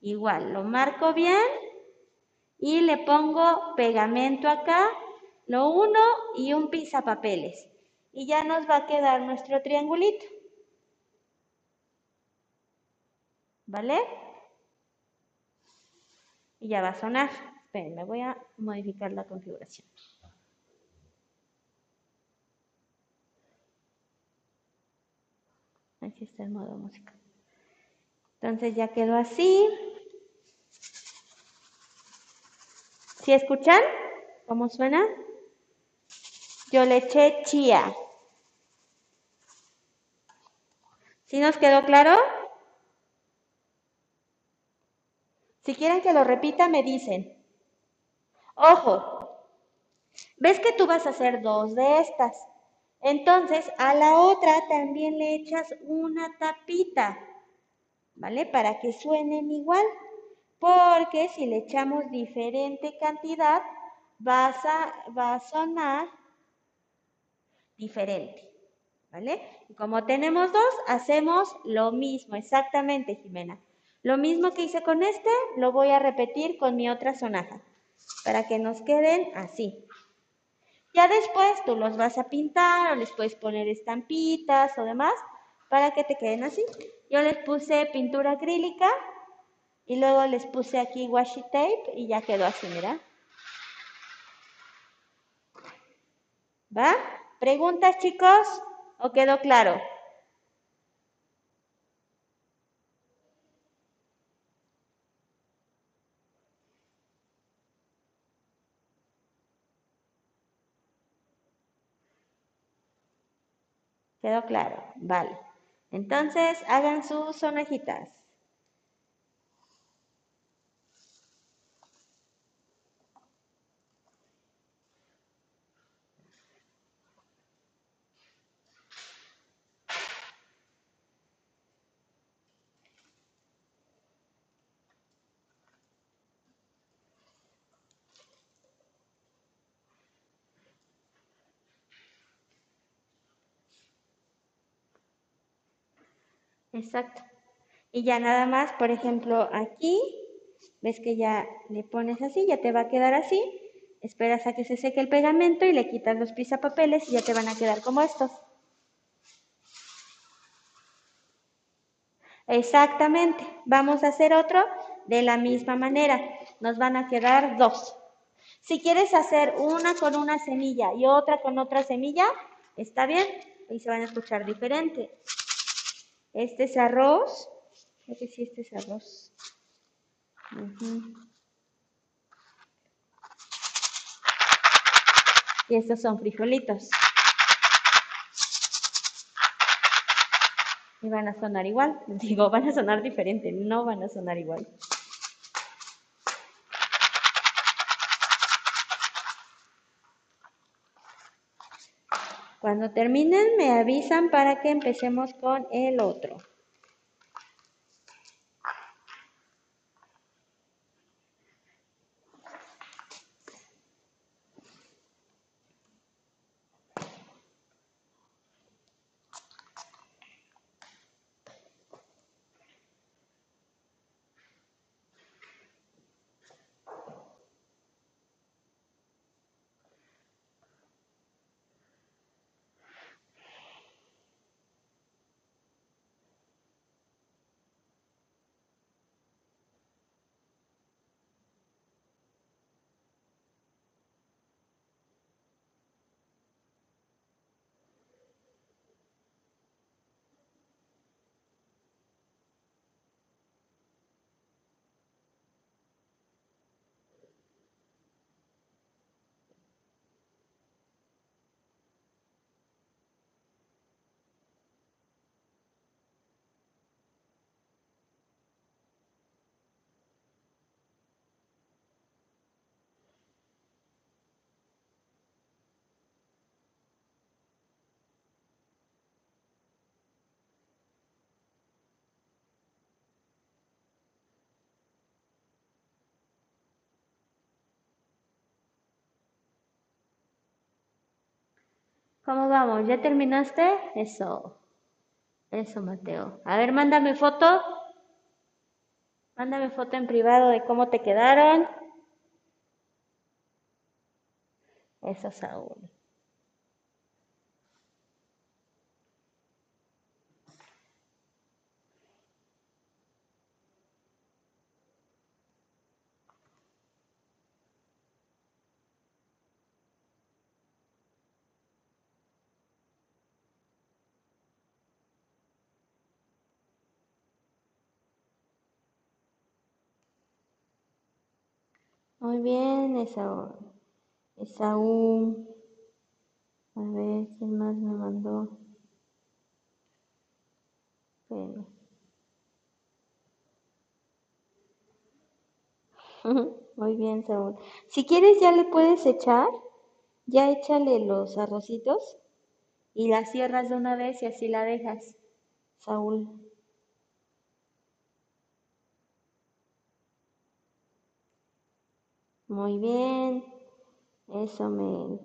S1: Igual, lo marco bien y le pongo pegamento acá, lo uno y un pisapapeles. Y ya nos va a quedar nuestro triangulito. ¿Vale? Y ya va a sonar. Esperen, me voy a modificar la configuración. Aquí está el modo música. Entonces ya quedó así. ¿Sí escuchan cómo suena? Yo le eché chía. ¿Sí nos quedó claro? Si quieren que lo repita, me dicen. Ojo, ves que tú vas a hacer dos de estas. Entonces, a la otra también le echas una tapita, ¿vale? Para que suenen igual. Porque si le echamos diferente cantidad, va a sonar diferente, ¿vale? Y como tenemos dos, hacemos lo mismo, exactamente, Jimena. Lo mismo que hice con este, lo voy a repetir con mi otra sonaja, para que nos queden así. Ya después tú los vas a pintar o les puedes poner estampitas o demás para que te queden así. Yo les puse pintura acrílica y luego les puse aquí washi tape y ya quedó así, mira. ¿Va? ¿Preguntas, chicos? ¿O quedó claro? ¿Quedó claro? Vale. Entonces, hagan sus sonajitas. Exacto. Y ya nada más, por ejemplo, aquí, ves que ya le pones así, ya te va a quedar así. Esperas a que se seque el pegamento y le quitas los pisapapeles y ya te van a quedar como estos. Exactamente. Vamos a hacer otro de la misma manera. Nos van a quedar dos. Si quieres hacer una con una semilla y otra con otra semilla, está bien. Ahí se van a escuchar diferente. Este es arroz. Creo que sí, este es arroz. Y estos son frijolitos. Y van a sonar igual. *laughs* Digo, van a sonar diferente, no van a sonar igual. Cuando terminen me avisan para que empecemos con el otro. ¿Cómo vamos? ¿Ya terminaste? Eso. Eso, Mateo. A ver, mándame foto. Mándame foto en privado de cómo te quedaron. Eso, Saúl. Muy bien, Esaú. Esaú. A ver, ¿quién más me mandó? *laughs* Muy bien, Saúl. Si quieres, ya le puedes echar. Ya échale los arrocitos y la cierras de una vez y así la dejas, Saúl. Muy bien. Eso me,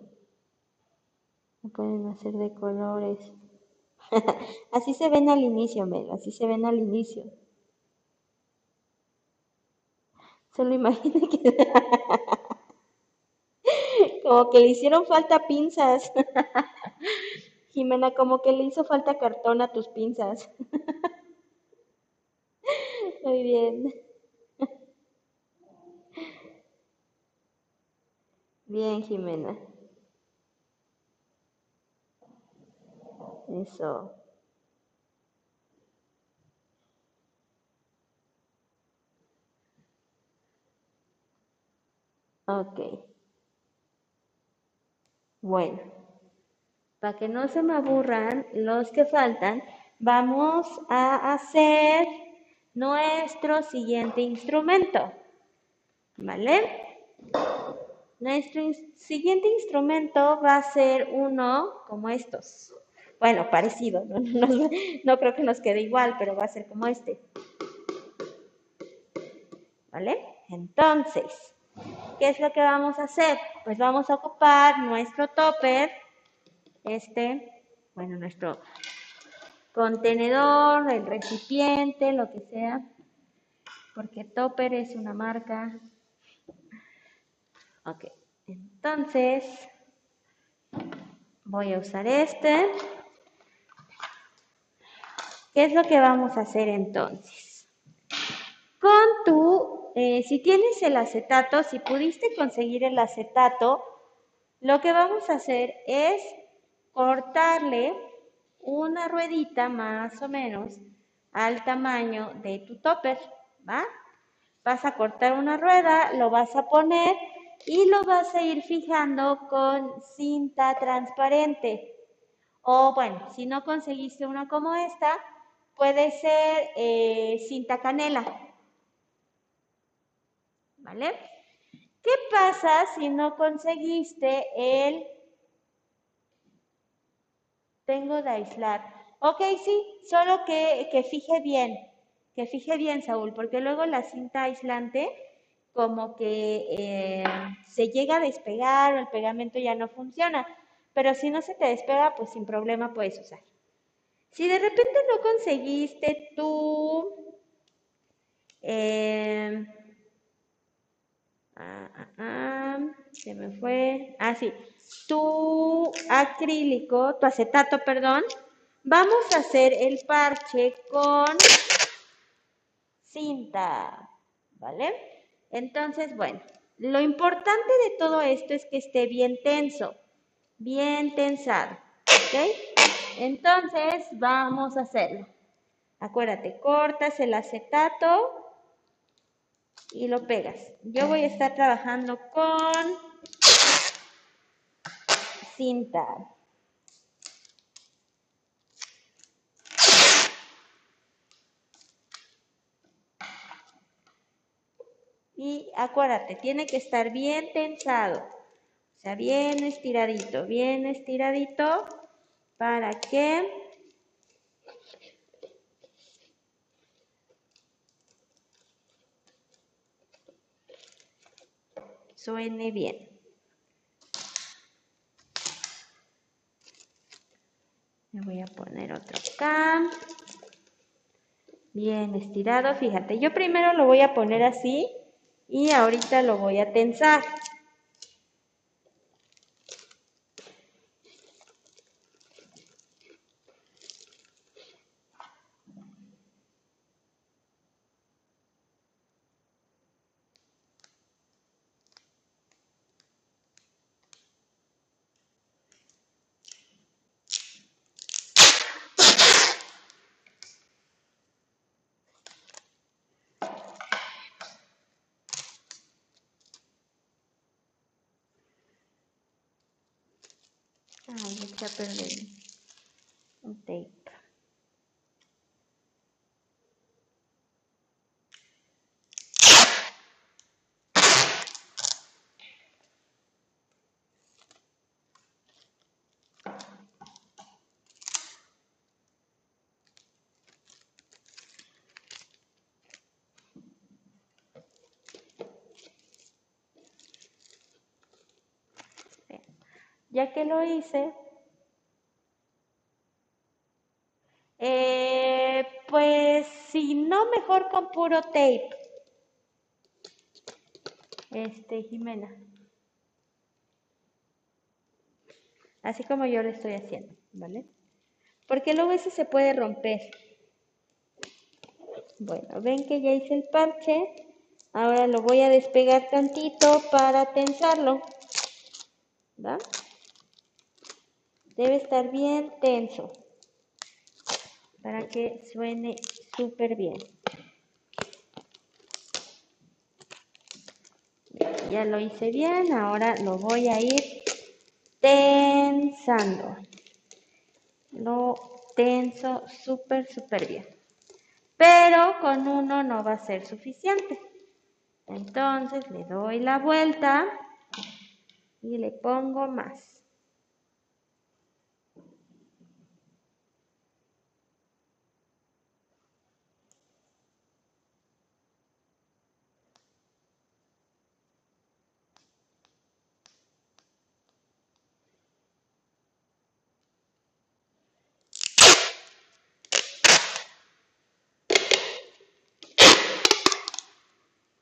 S1: me pueden hacer de colores. *laughs* así se ven al inicio, Mel, así se ven al inicio. Solo imagina que *laughs* como que le hicieron falta pinzas. *laughs* Jimena, como que le hizo falta cartón a tus pinzas. Muy bien. Bien, Jimena. Eso. Ok. Bueno, para que no se me aburran los que faltan, vamos a hacer nuestro siguiente instrumento. ¿Vale? Nuestro siguiente instrumento va a ser uno como estos. Bueno, parecido, *laughs* no- no creo que nos quede igual, pero va a ser como este. ¿Vale? Entonces, ¿qué es lo que vamos a hacer? Pues vamos a ocupar nuestro topper, este, bueno, nuestro contenedor, el recipiente, lo que sea, porque topper es una marca. Ok, entonces voy a usar este. ¿Qué es lo que vamos a hacer entonces? Con tu, eh, si tienes el acetato, si pudiste conseguir el acetato, lo que vamos a hacer es cortarle una ruedita más o menos al tamaño de tu topper, ¿va? Vas a cortar una rueda, lo vas a poner y lo vas a ir fijando con cinta transparente. O bueno, si no conseguiste una como esta, puede ser eh, cinta canela. ¿Vale? ¿Qué pasa si no conseguiste el... Tengo de aislar. Ok, sí, solo que, que fije bien, que fije bien, Saúl, porque luego la cinta aislante como que eh, se llega a despegar o el pegamento ya no funciona. Pero si no se te despega, pues sin problema puedes usar. Si de repente no conseguiste tu... eh, ah, ah, ah, se me fue. Ah, sí. Tu acrílico, tu acetato, perdón. Vamos a hacer el parche con cinta, ¿vale? Entonces, bueno, lo importante de todo esto es que esté bien tenso, bien tensado, ¿ok? Entonces, vamos a hacerlo. Acuérdate, cortas el acetato y lo pegas. Yo voy a estar trabajando con cinta. Y acuérdate, tiene que estar bien tensado, o sea, bien estiradito, bien estiradito para que suene bien. Le voy a poner otro acá. Bien estirado, fíjate. Yo primero lo voy a poner así y ahorita lo voy a tensar. Ay, me eché a perder un tape. Bien. Ya que lo hice, eh, pues si no, mejor con puro tape. Este, Jimena. Así como yo lo estoy haciendo, ¿vale? Porque luego ese se puede romper. Bueno, ven que ya hice el parche. Ahora lo voy a despegar tantito para tensarlo. ¿Va? Debe estar bien tenso para que suene súper bien. Ya lo hice bien, ahora lo voy a ir tensando. Lo tenso súper, súper bien. Pero con uno no va a ser suficiente. Entonces le doy la vuelta y le pongo más.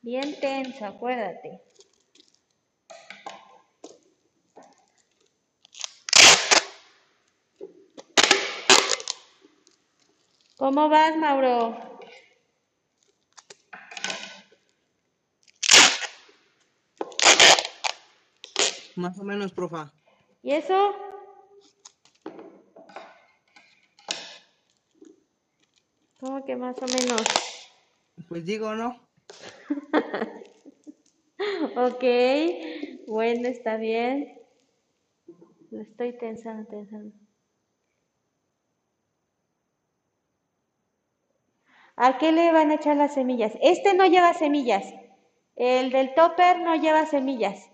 S1: Bien tenso, acuérdate. ¿Cómo vas, Mauro?
S3: Más o menos, profa.
S1: ¿Y eso? ¿Cómo que más o menos?
S3: Pues digo, ¿no? *laughs*
S1: Ok, bueno, está bien. Lo estoy tensando, tensando. ¿A qué le van a echar las semillas? Este no lleva semillas. El del topper no lleva semillas.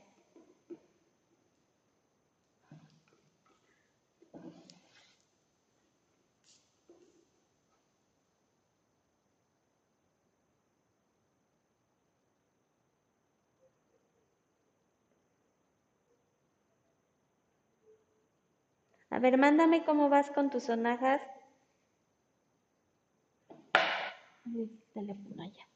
S1: A ver, mándame cómo vas con tus sonajas. El teléfono allá.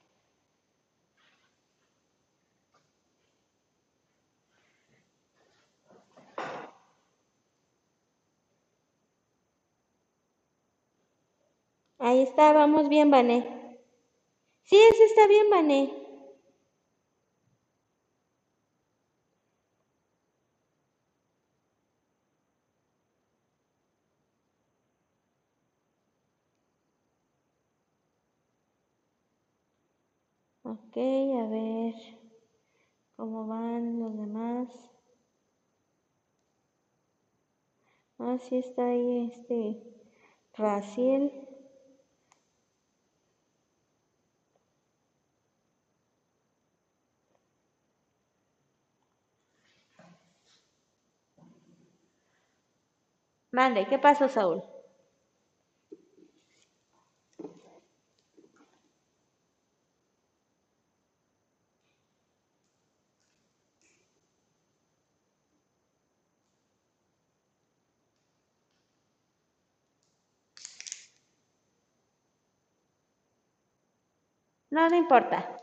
S1: Ahí está, vamos bien, Vané. Sí, ese está bien, Vané. Ok, a ver cómo van los demás. Ah, sí está ahí este Raciel. Mande, ¿qué pasó, Saúl? No, no importa.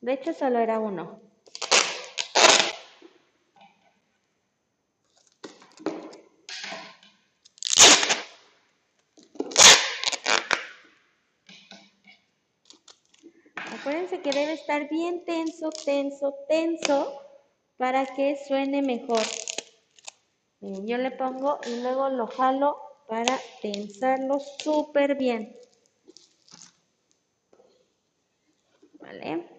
S1: De hecho, solo era uno. Acuérdense que debe estar bien tenso, tenso, tenso para que suene mejor. Yo le pongo y luego lo jalo para tensarlo súper bien. ¿Vale?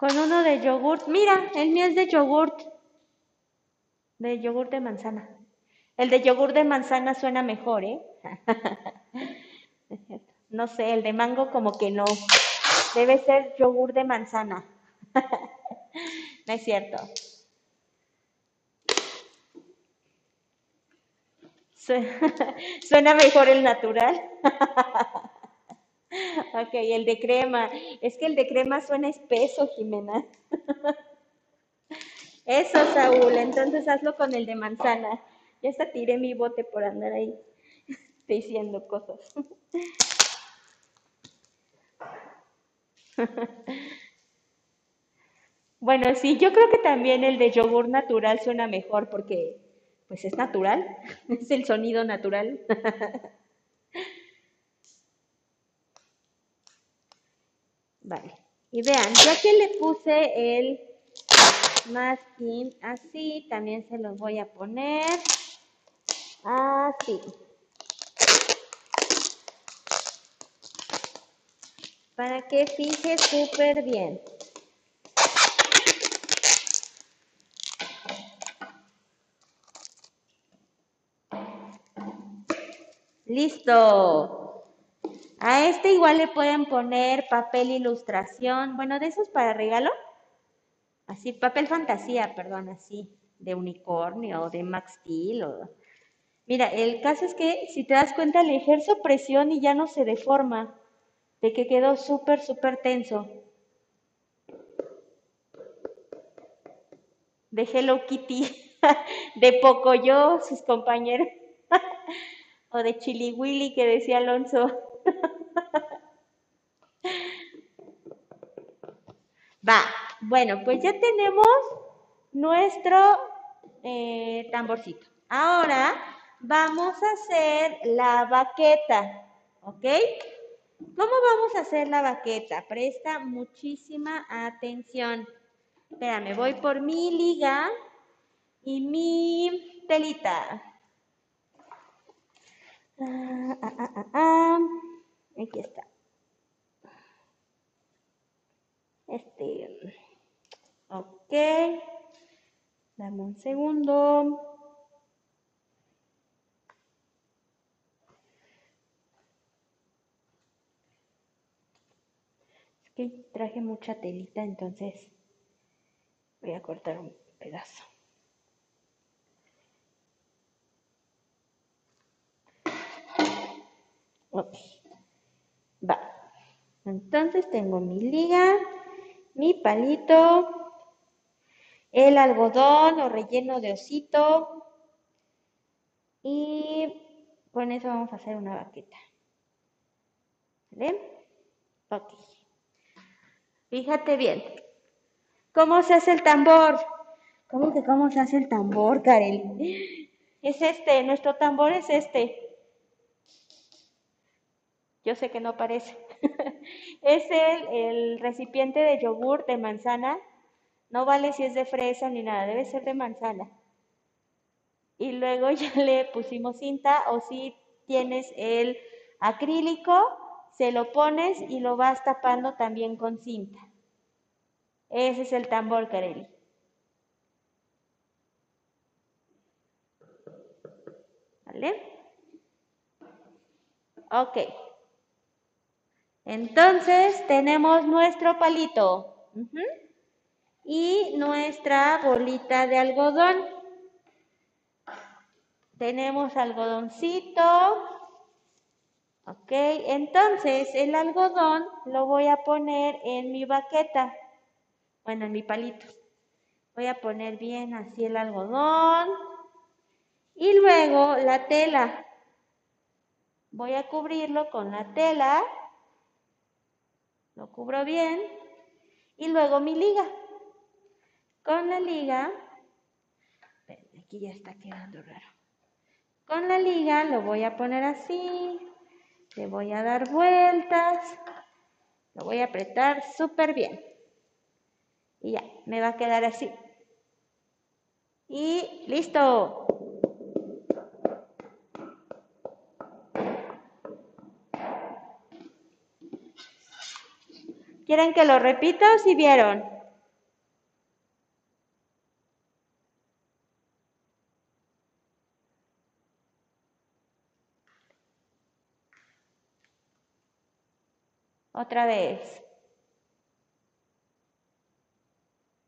S1: Con uno de yogurt. Mira, el mío es de yogurt. De yogurt de manzana. El de yogur de manzana suena mejor, ¿eh? *laughs* No sé, el de mango como que no. Debe ser yogur de manzana. *laughs* No es cierto. *laughs* Suena mejor el natural. Ok, el de crema. Es que el de crema suena espeso, Jimena. *laughs* Eso, Saúl. Entonces hazlo con el de manzana. Ya hasta tiré mi bote por andar ahí *laughs* diciendo cosas. *laughs* Bueno, sí, yo creo que también el de yogur natural suena mejor porque pues es natural, es el sonido natural. Vale, y vean, ya que le puse el masking así, también se los voy a poner así. Para que fije súper bien. Listo. A este igual le pueden poner papel ilustración, bueno, de esos para regalo. Así, papel fantasía, perdón, así, de unicornio o de Max Steel. O... Mira, el caso es que si te das cuenta le ejerzo presión y ya no se deforma, de que quedó súper, súper tenso. De Hello Kitty, *laughs* de Pocoyo, sus compañeros. *laughs* o de Chili Willy que decía Alonso. *laughs* Va, bueno, pues ya tenemos nuestro eh, tamborcito. Ahora vamos a hacer la baqueta, ¿ok? ¿Cómo vamos a hacer la baqueta? Presta muchísima atención. Espérame, voy por mi liga y mi telita. Ah, ah, ah, ah, ah. Aquí está. Este. Ok. Dame un segundo. Es que traje mucha telita, entonces voy a cortar un pedazo. Ok. Entonces tengo mi liga, mi palito, el algodón o relleno de osito y con eso vamos a hacer una baqueta. ¿Vale? Ok. Fíjate bien. ¿Cómo se hace el tambor? ¿Cómo que cómo se hace el tambor, Karel? Es este, nuestro tambor es este. Yo sé que no parece. *laughs* es el, recipiente de yogur de manzana. No vale si es de fresa ni nada, debe ser de manzana. Y luego *laughs* ya le pusimos cinta o si tienes el acrílico, se lo pones y lo vas tapando también con cinta. Ese es el tambor, Kareli. ¿Vale? Ok. Entonces tenemos nuestro palito y nuestra bolita de algodón. Tenemos algodoncito. Ok, entonces el algodón lo voy a poner en mi baqueta, bueno, en mi palito. Voy a poner bien así el algodón y luego la tela. Voy a cubrirlo con la tela, lo cubro bien y luego mi liga. Con la liga, aquí ya está quedando raro. Con la liga lo voy a poner así, le voy a dar vueltas, lo voy a apretar súper bien. Y ya, me va a quedar así. Y listo. ¿Quieren que lo repita o si vieron? Otra vez.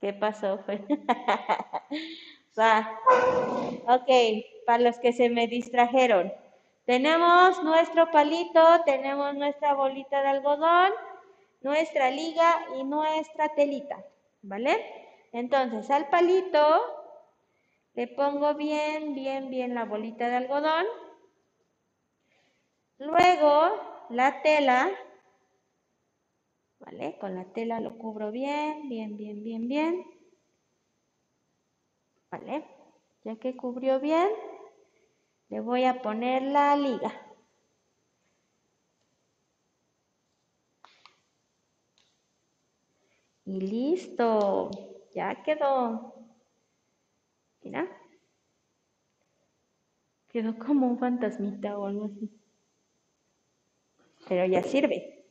S1: ¿Qué pasó? *laughs* Va. Ok, para los que se me distrajeron. Tenemos nuestro palito, tenemos nuestra bolita de algodón, nuestra liga y nuestra telita, ¿vale? Entonces al palito le pongo bien, bien, bien la bolita de algodón. Luego la tela, ¿vale? Con la tela lo cubro bien, bien, bien, bien, bien. ¿Vale? Ya que cubrió bien, le voy a poner la liga. Y listo, ya quedó. Mira. Quedó como un fantasmita o algo así. Pero ya sirve.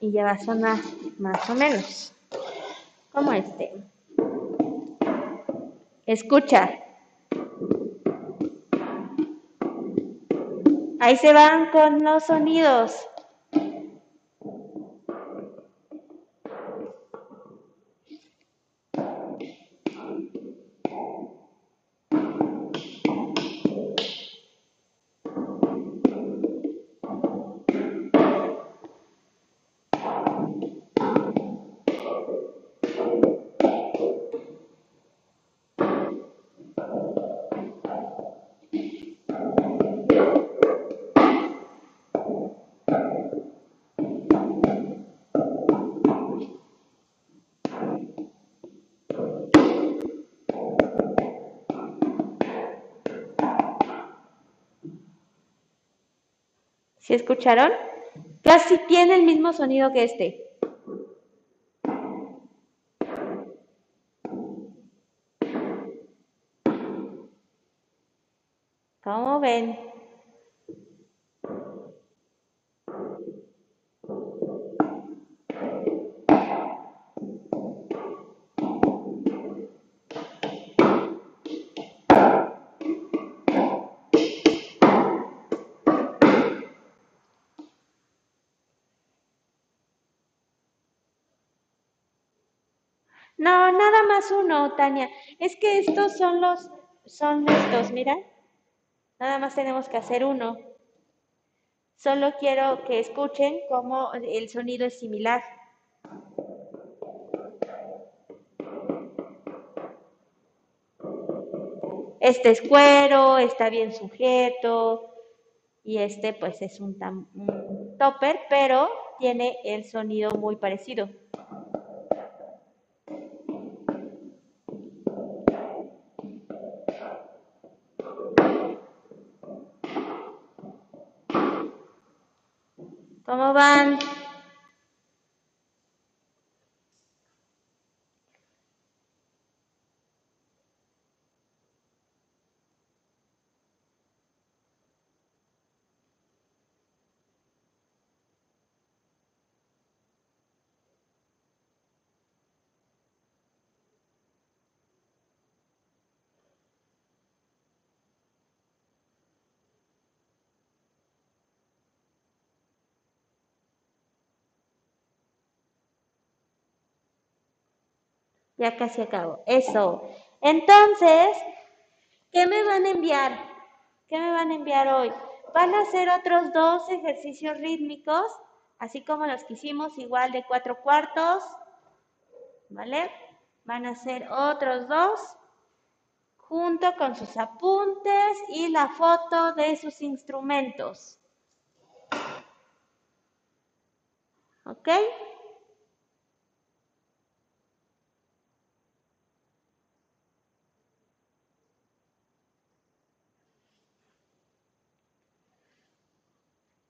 S1: Y ya va a sonar más o menos como este. Escucha. Ahí se van con los sonidos. ¿Sí escucharon? Casi tiene el mismo sonido que este. ¿Cómo ven? Tania. Es que estos son los, son estos, mira. Nada más tenemos que hacer uno. Solo quiero que escuchen cómo el sonido es similar. Este es cuero, está bien sujeto y este pues es un, un topper, pero tiene el sonido muy parecido. Ya casi acabo. Eso. Entonces, ¿qué me van a enviar? ¿Qué me van a enviar hoy? Van a hacer otros dos ejercicios rítmicos, así como los que hicimos, igual de cuatro cuartos. ¿Vale? Van a hacer otros dos junto con sus apuntes y la foto de sus instrumentos. ¿Ok?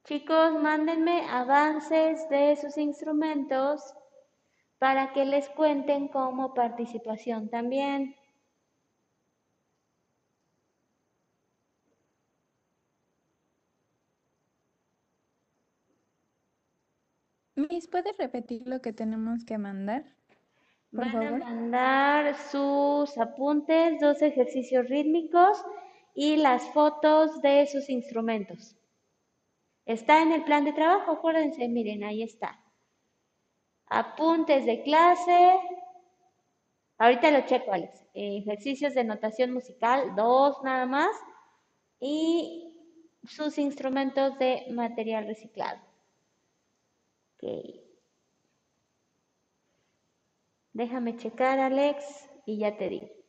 S1: Chicos, mándenme avances de sus instrumentos para que les cuenten como participación también.
S4: Miss, ¿puedes repetir lo que tenemos que mandar? Por
S1: Van
S4: favor.
S1: a mandar sus apuntes, dos ejercicios rítmicos y las fotos de sus instrumentos. Está en el plan de trabajo, acuérdense, miren, ahí está. Apuntes de clase. Ahorita lo checo, Alex. Ejercicios de notación musical, dos nada más. Y sus instrumentos de material reciclado. Ok. Déjame checar, Alex, y ya te digo.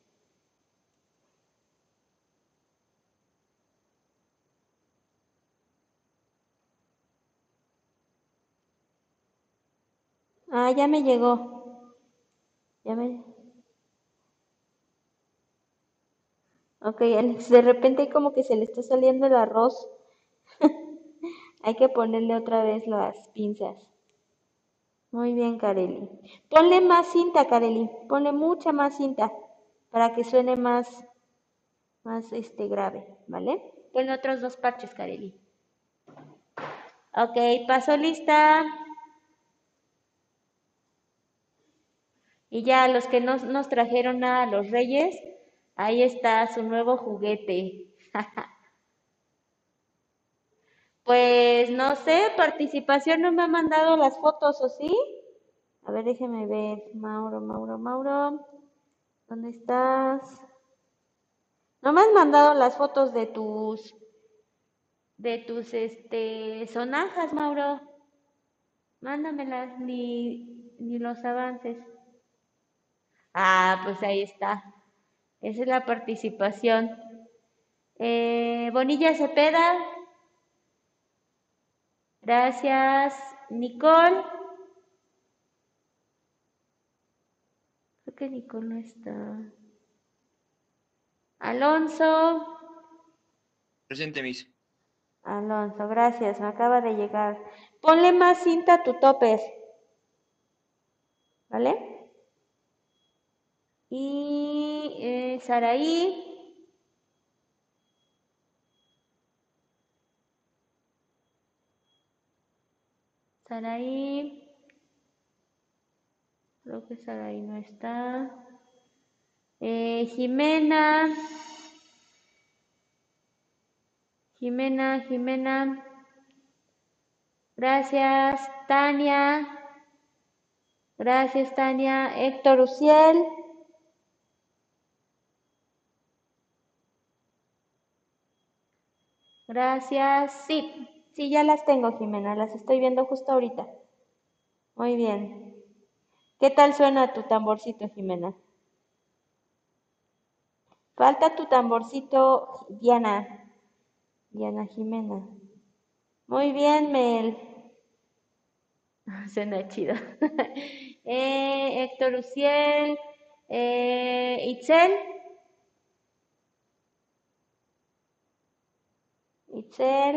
S1: Ah, ya me llegó. Ya me. Ok, Alex, de repente como que se le está saliendo el arroz. *laughs* Hay que ponerle otra vez las pinzas. Muy bien, Kareli. Ponle más cinta, Kareli. Ponle mucha más cinta para que suene más, más este, grave, ¿vale? Ponle otros dos parches, Kareli. Ok, paso lista. Y ya los que no nos trajeron a los reyes, ahí está su nuevo juguete. *laughs* Pues no sé, participación no me ha mandado las fotos, ¿o sí? A ver, déjeme ver. Mauro, Mauro, Mauro. ¿Dónde estás? No me has mandado las fotos de tus de tus este sonajas, Mauro. Mándamelas, ni, ni los avances. Ah, pues ahí está. Esa es la participación. Eh, Bonilla Cepeda. Gracias, Nicole. Creo que Nicole no está. Alonso.
S7: Presente, Miss.
S1: Alonso, gracias, me acaba de llegar. Ponle más cinta a tu topper. ¿Vale? Y eh, Saraí. Saraí. Creo que Saraí no está. Eh, Jimena. Jimena, Jimena. Gracias, Tania. Gracias, Tania. Héctor Uciel. Gracias. Sí, sí, ya las tengo, Jimena. Las estoy viendo justo ahorita. Muy bien. ¿Qué tal suena tu tamborcito, Jimena? Falta tu tamborcito, Diana. Diana Jimena. Muy bien, Mel. *laughs* Suena chido. *laughs* eh, Héctor Uciel. Eh, Itzel. Itzel.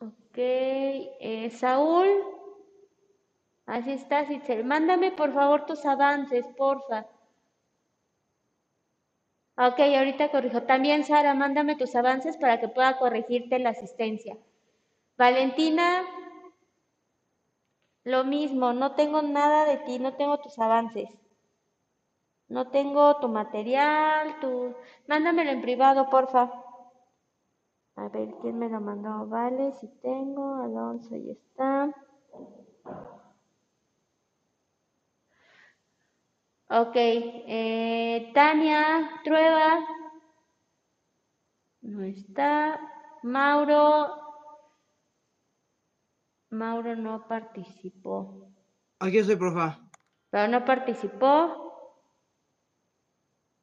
S1: Ok. Eh, Saúl. Así estás, Itzel. Mándame por favor tus avances, porfa. Ok, ahorita corrijo. También, Sara, mándame tus avances para que pueda corregirte la asistencia. Valentina, lo mismo, no tengo nada de ti, no tengo tus avances. No tengo tu material, tu... Mándamelo en privado, porfa. A ver, ¿quién me lo mandó? Vale, si tengo, Alonso, ahí está. Ok, eh, Tania Trueba. No está. Mauro. Mauro no participó.
S3: Aquí estoy, profa.
S1: Pero no participó.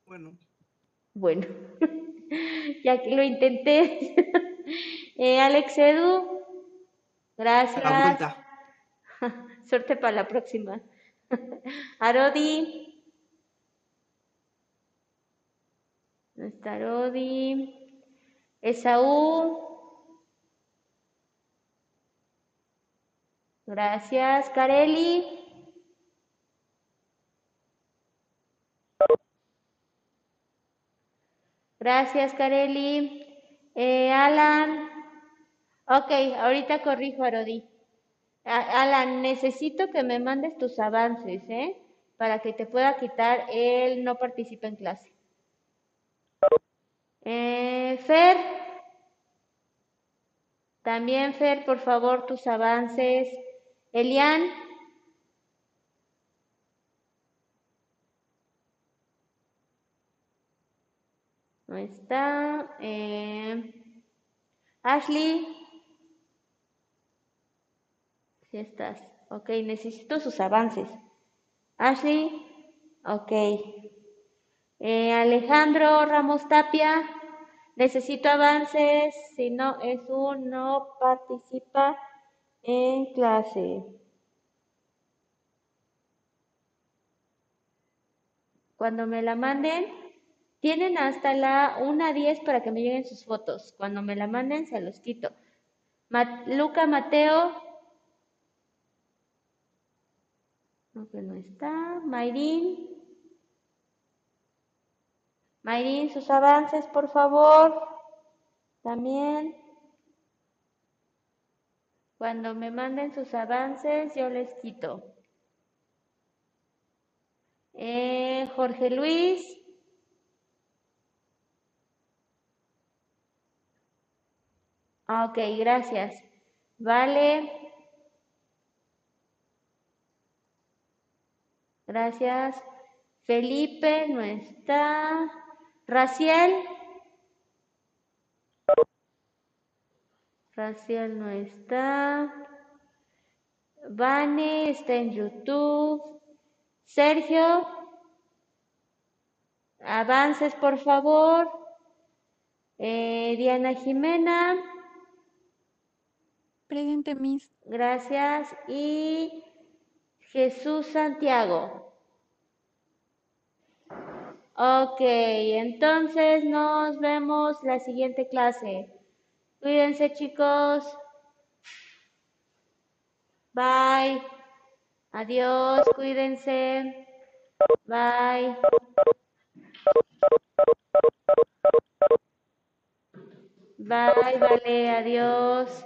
S3: Bueno.
S1: Bueno, *laughs* ya que lo intenté. *laughs* Eh, Alex Edu,
S3: la
S1: gracias.
S3: vuelta. *laughs*
S1: Suerte para la próxima. Arodi. No está Arodi. Esaú. Gracias. Kareli. Gracias, Kareli. Eh, Alan. Ok, ahorita corrijo, Arodi. Alan, necesito que me mandes tus avances, ¿eh? Para que te pueda quitar el no participa en clase. Eh, Fer. También, Fer, por favor, tus avances. Elian. Está. Eh, Ashley. Sí estás. Ok, necesito sus avances. Ashley. Ok. Eh, Alejandro Ramos Tapia. Necesito avances. Si no, es un no participa en clase. Cuando me la manden, tienen hasta la 1.10 para que me lleguen sus fotos. Cuando me la manden, se los quito. Luca Mateo. No, que no está. Mayrin. Mayrin, sus avances, por favor. También. Cuando me manden sus avances, yo les quito. Eh, Jorge Luis. Ok, gracias. Vale. Gracias. Felipe no está. Raciel. Raciel no está. Vane está en YouTube. Sergio. Avances, por favor. Eh, Diana Jimena.
S4: Presente, Miss.
S1: Gracias. Y Jesús Santiago. Ok, entonces nos vemos la siguiente clase. Cuídense, chicos. Bye. Adiós, cuídense. Bye. Bye, vale, adiós.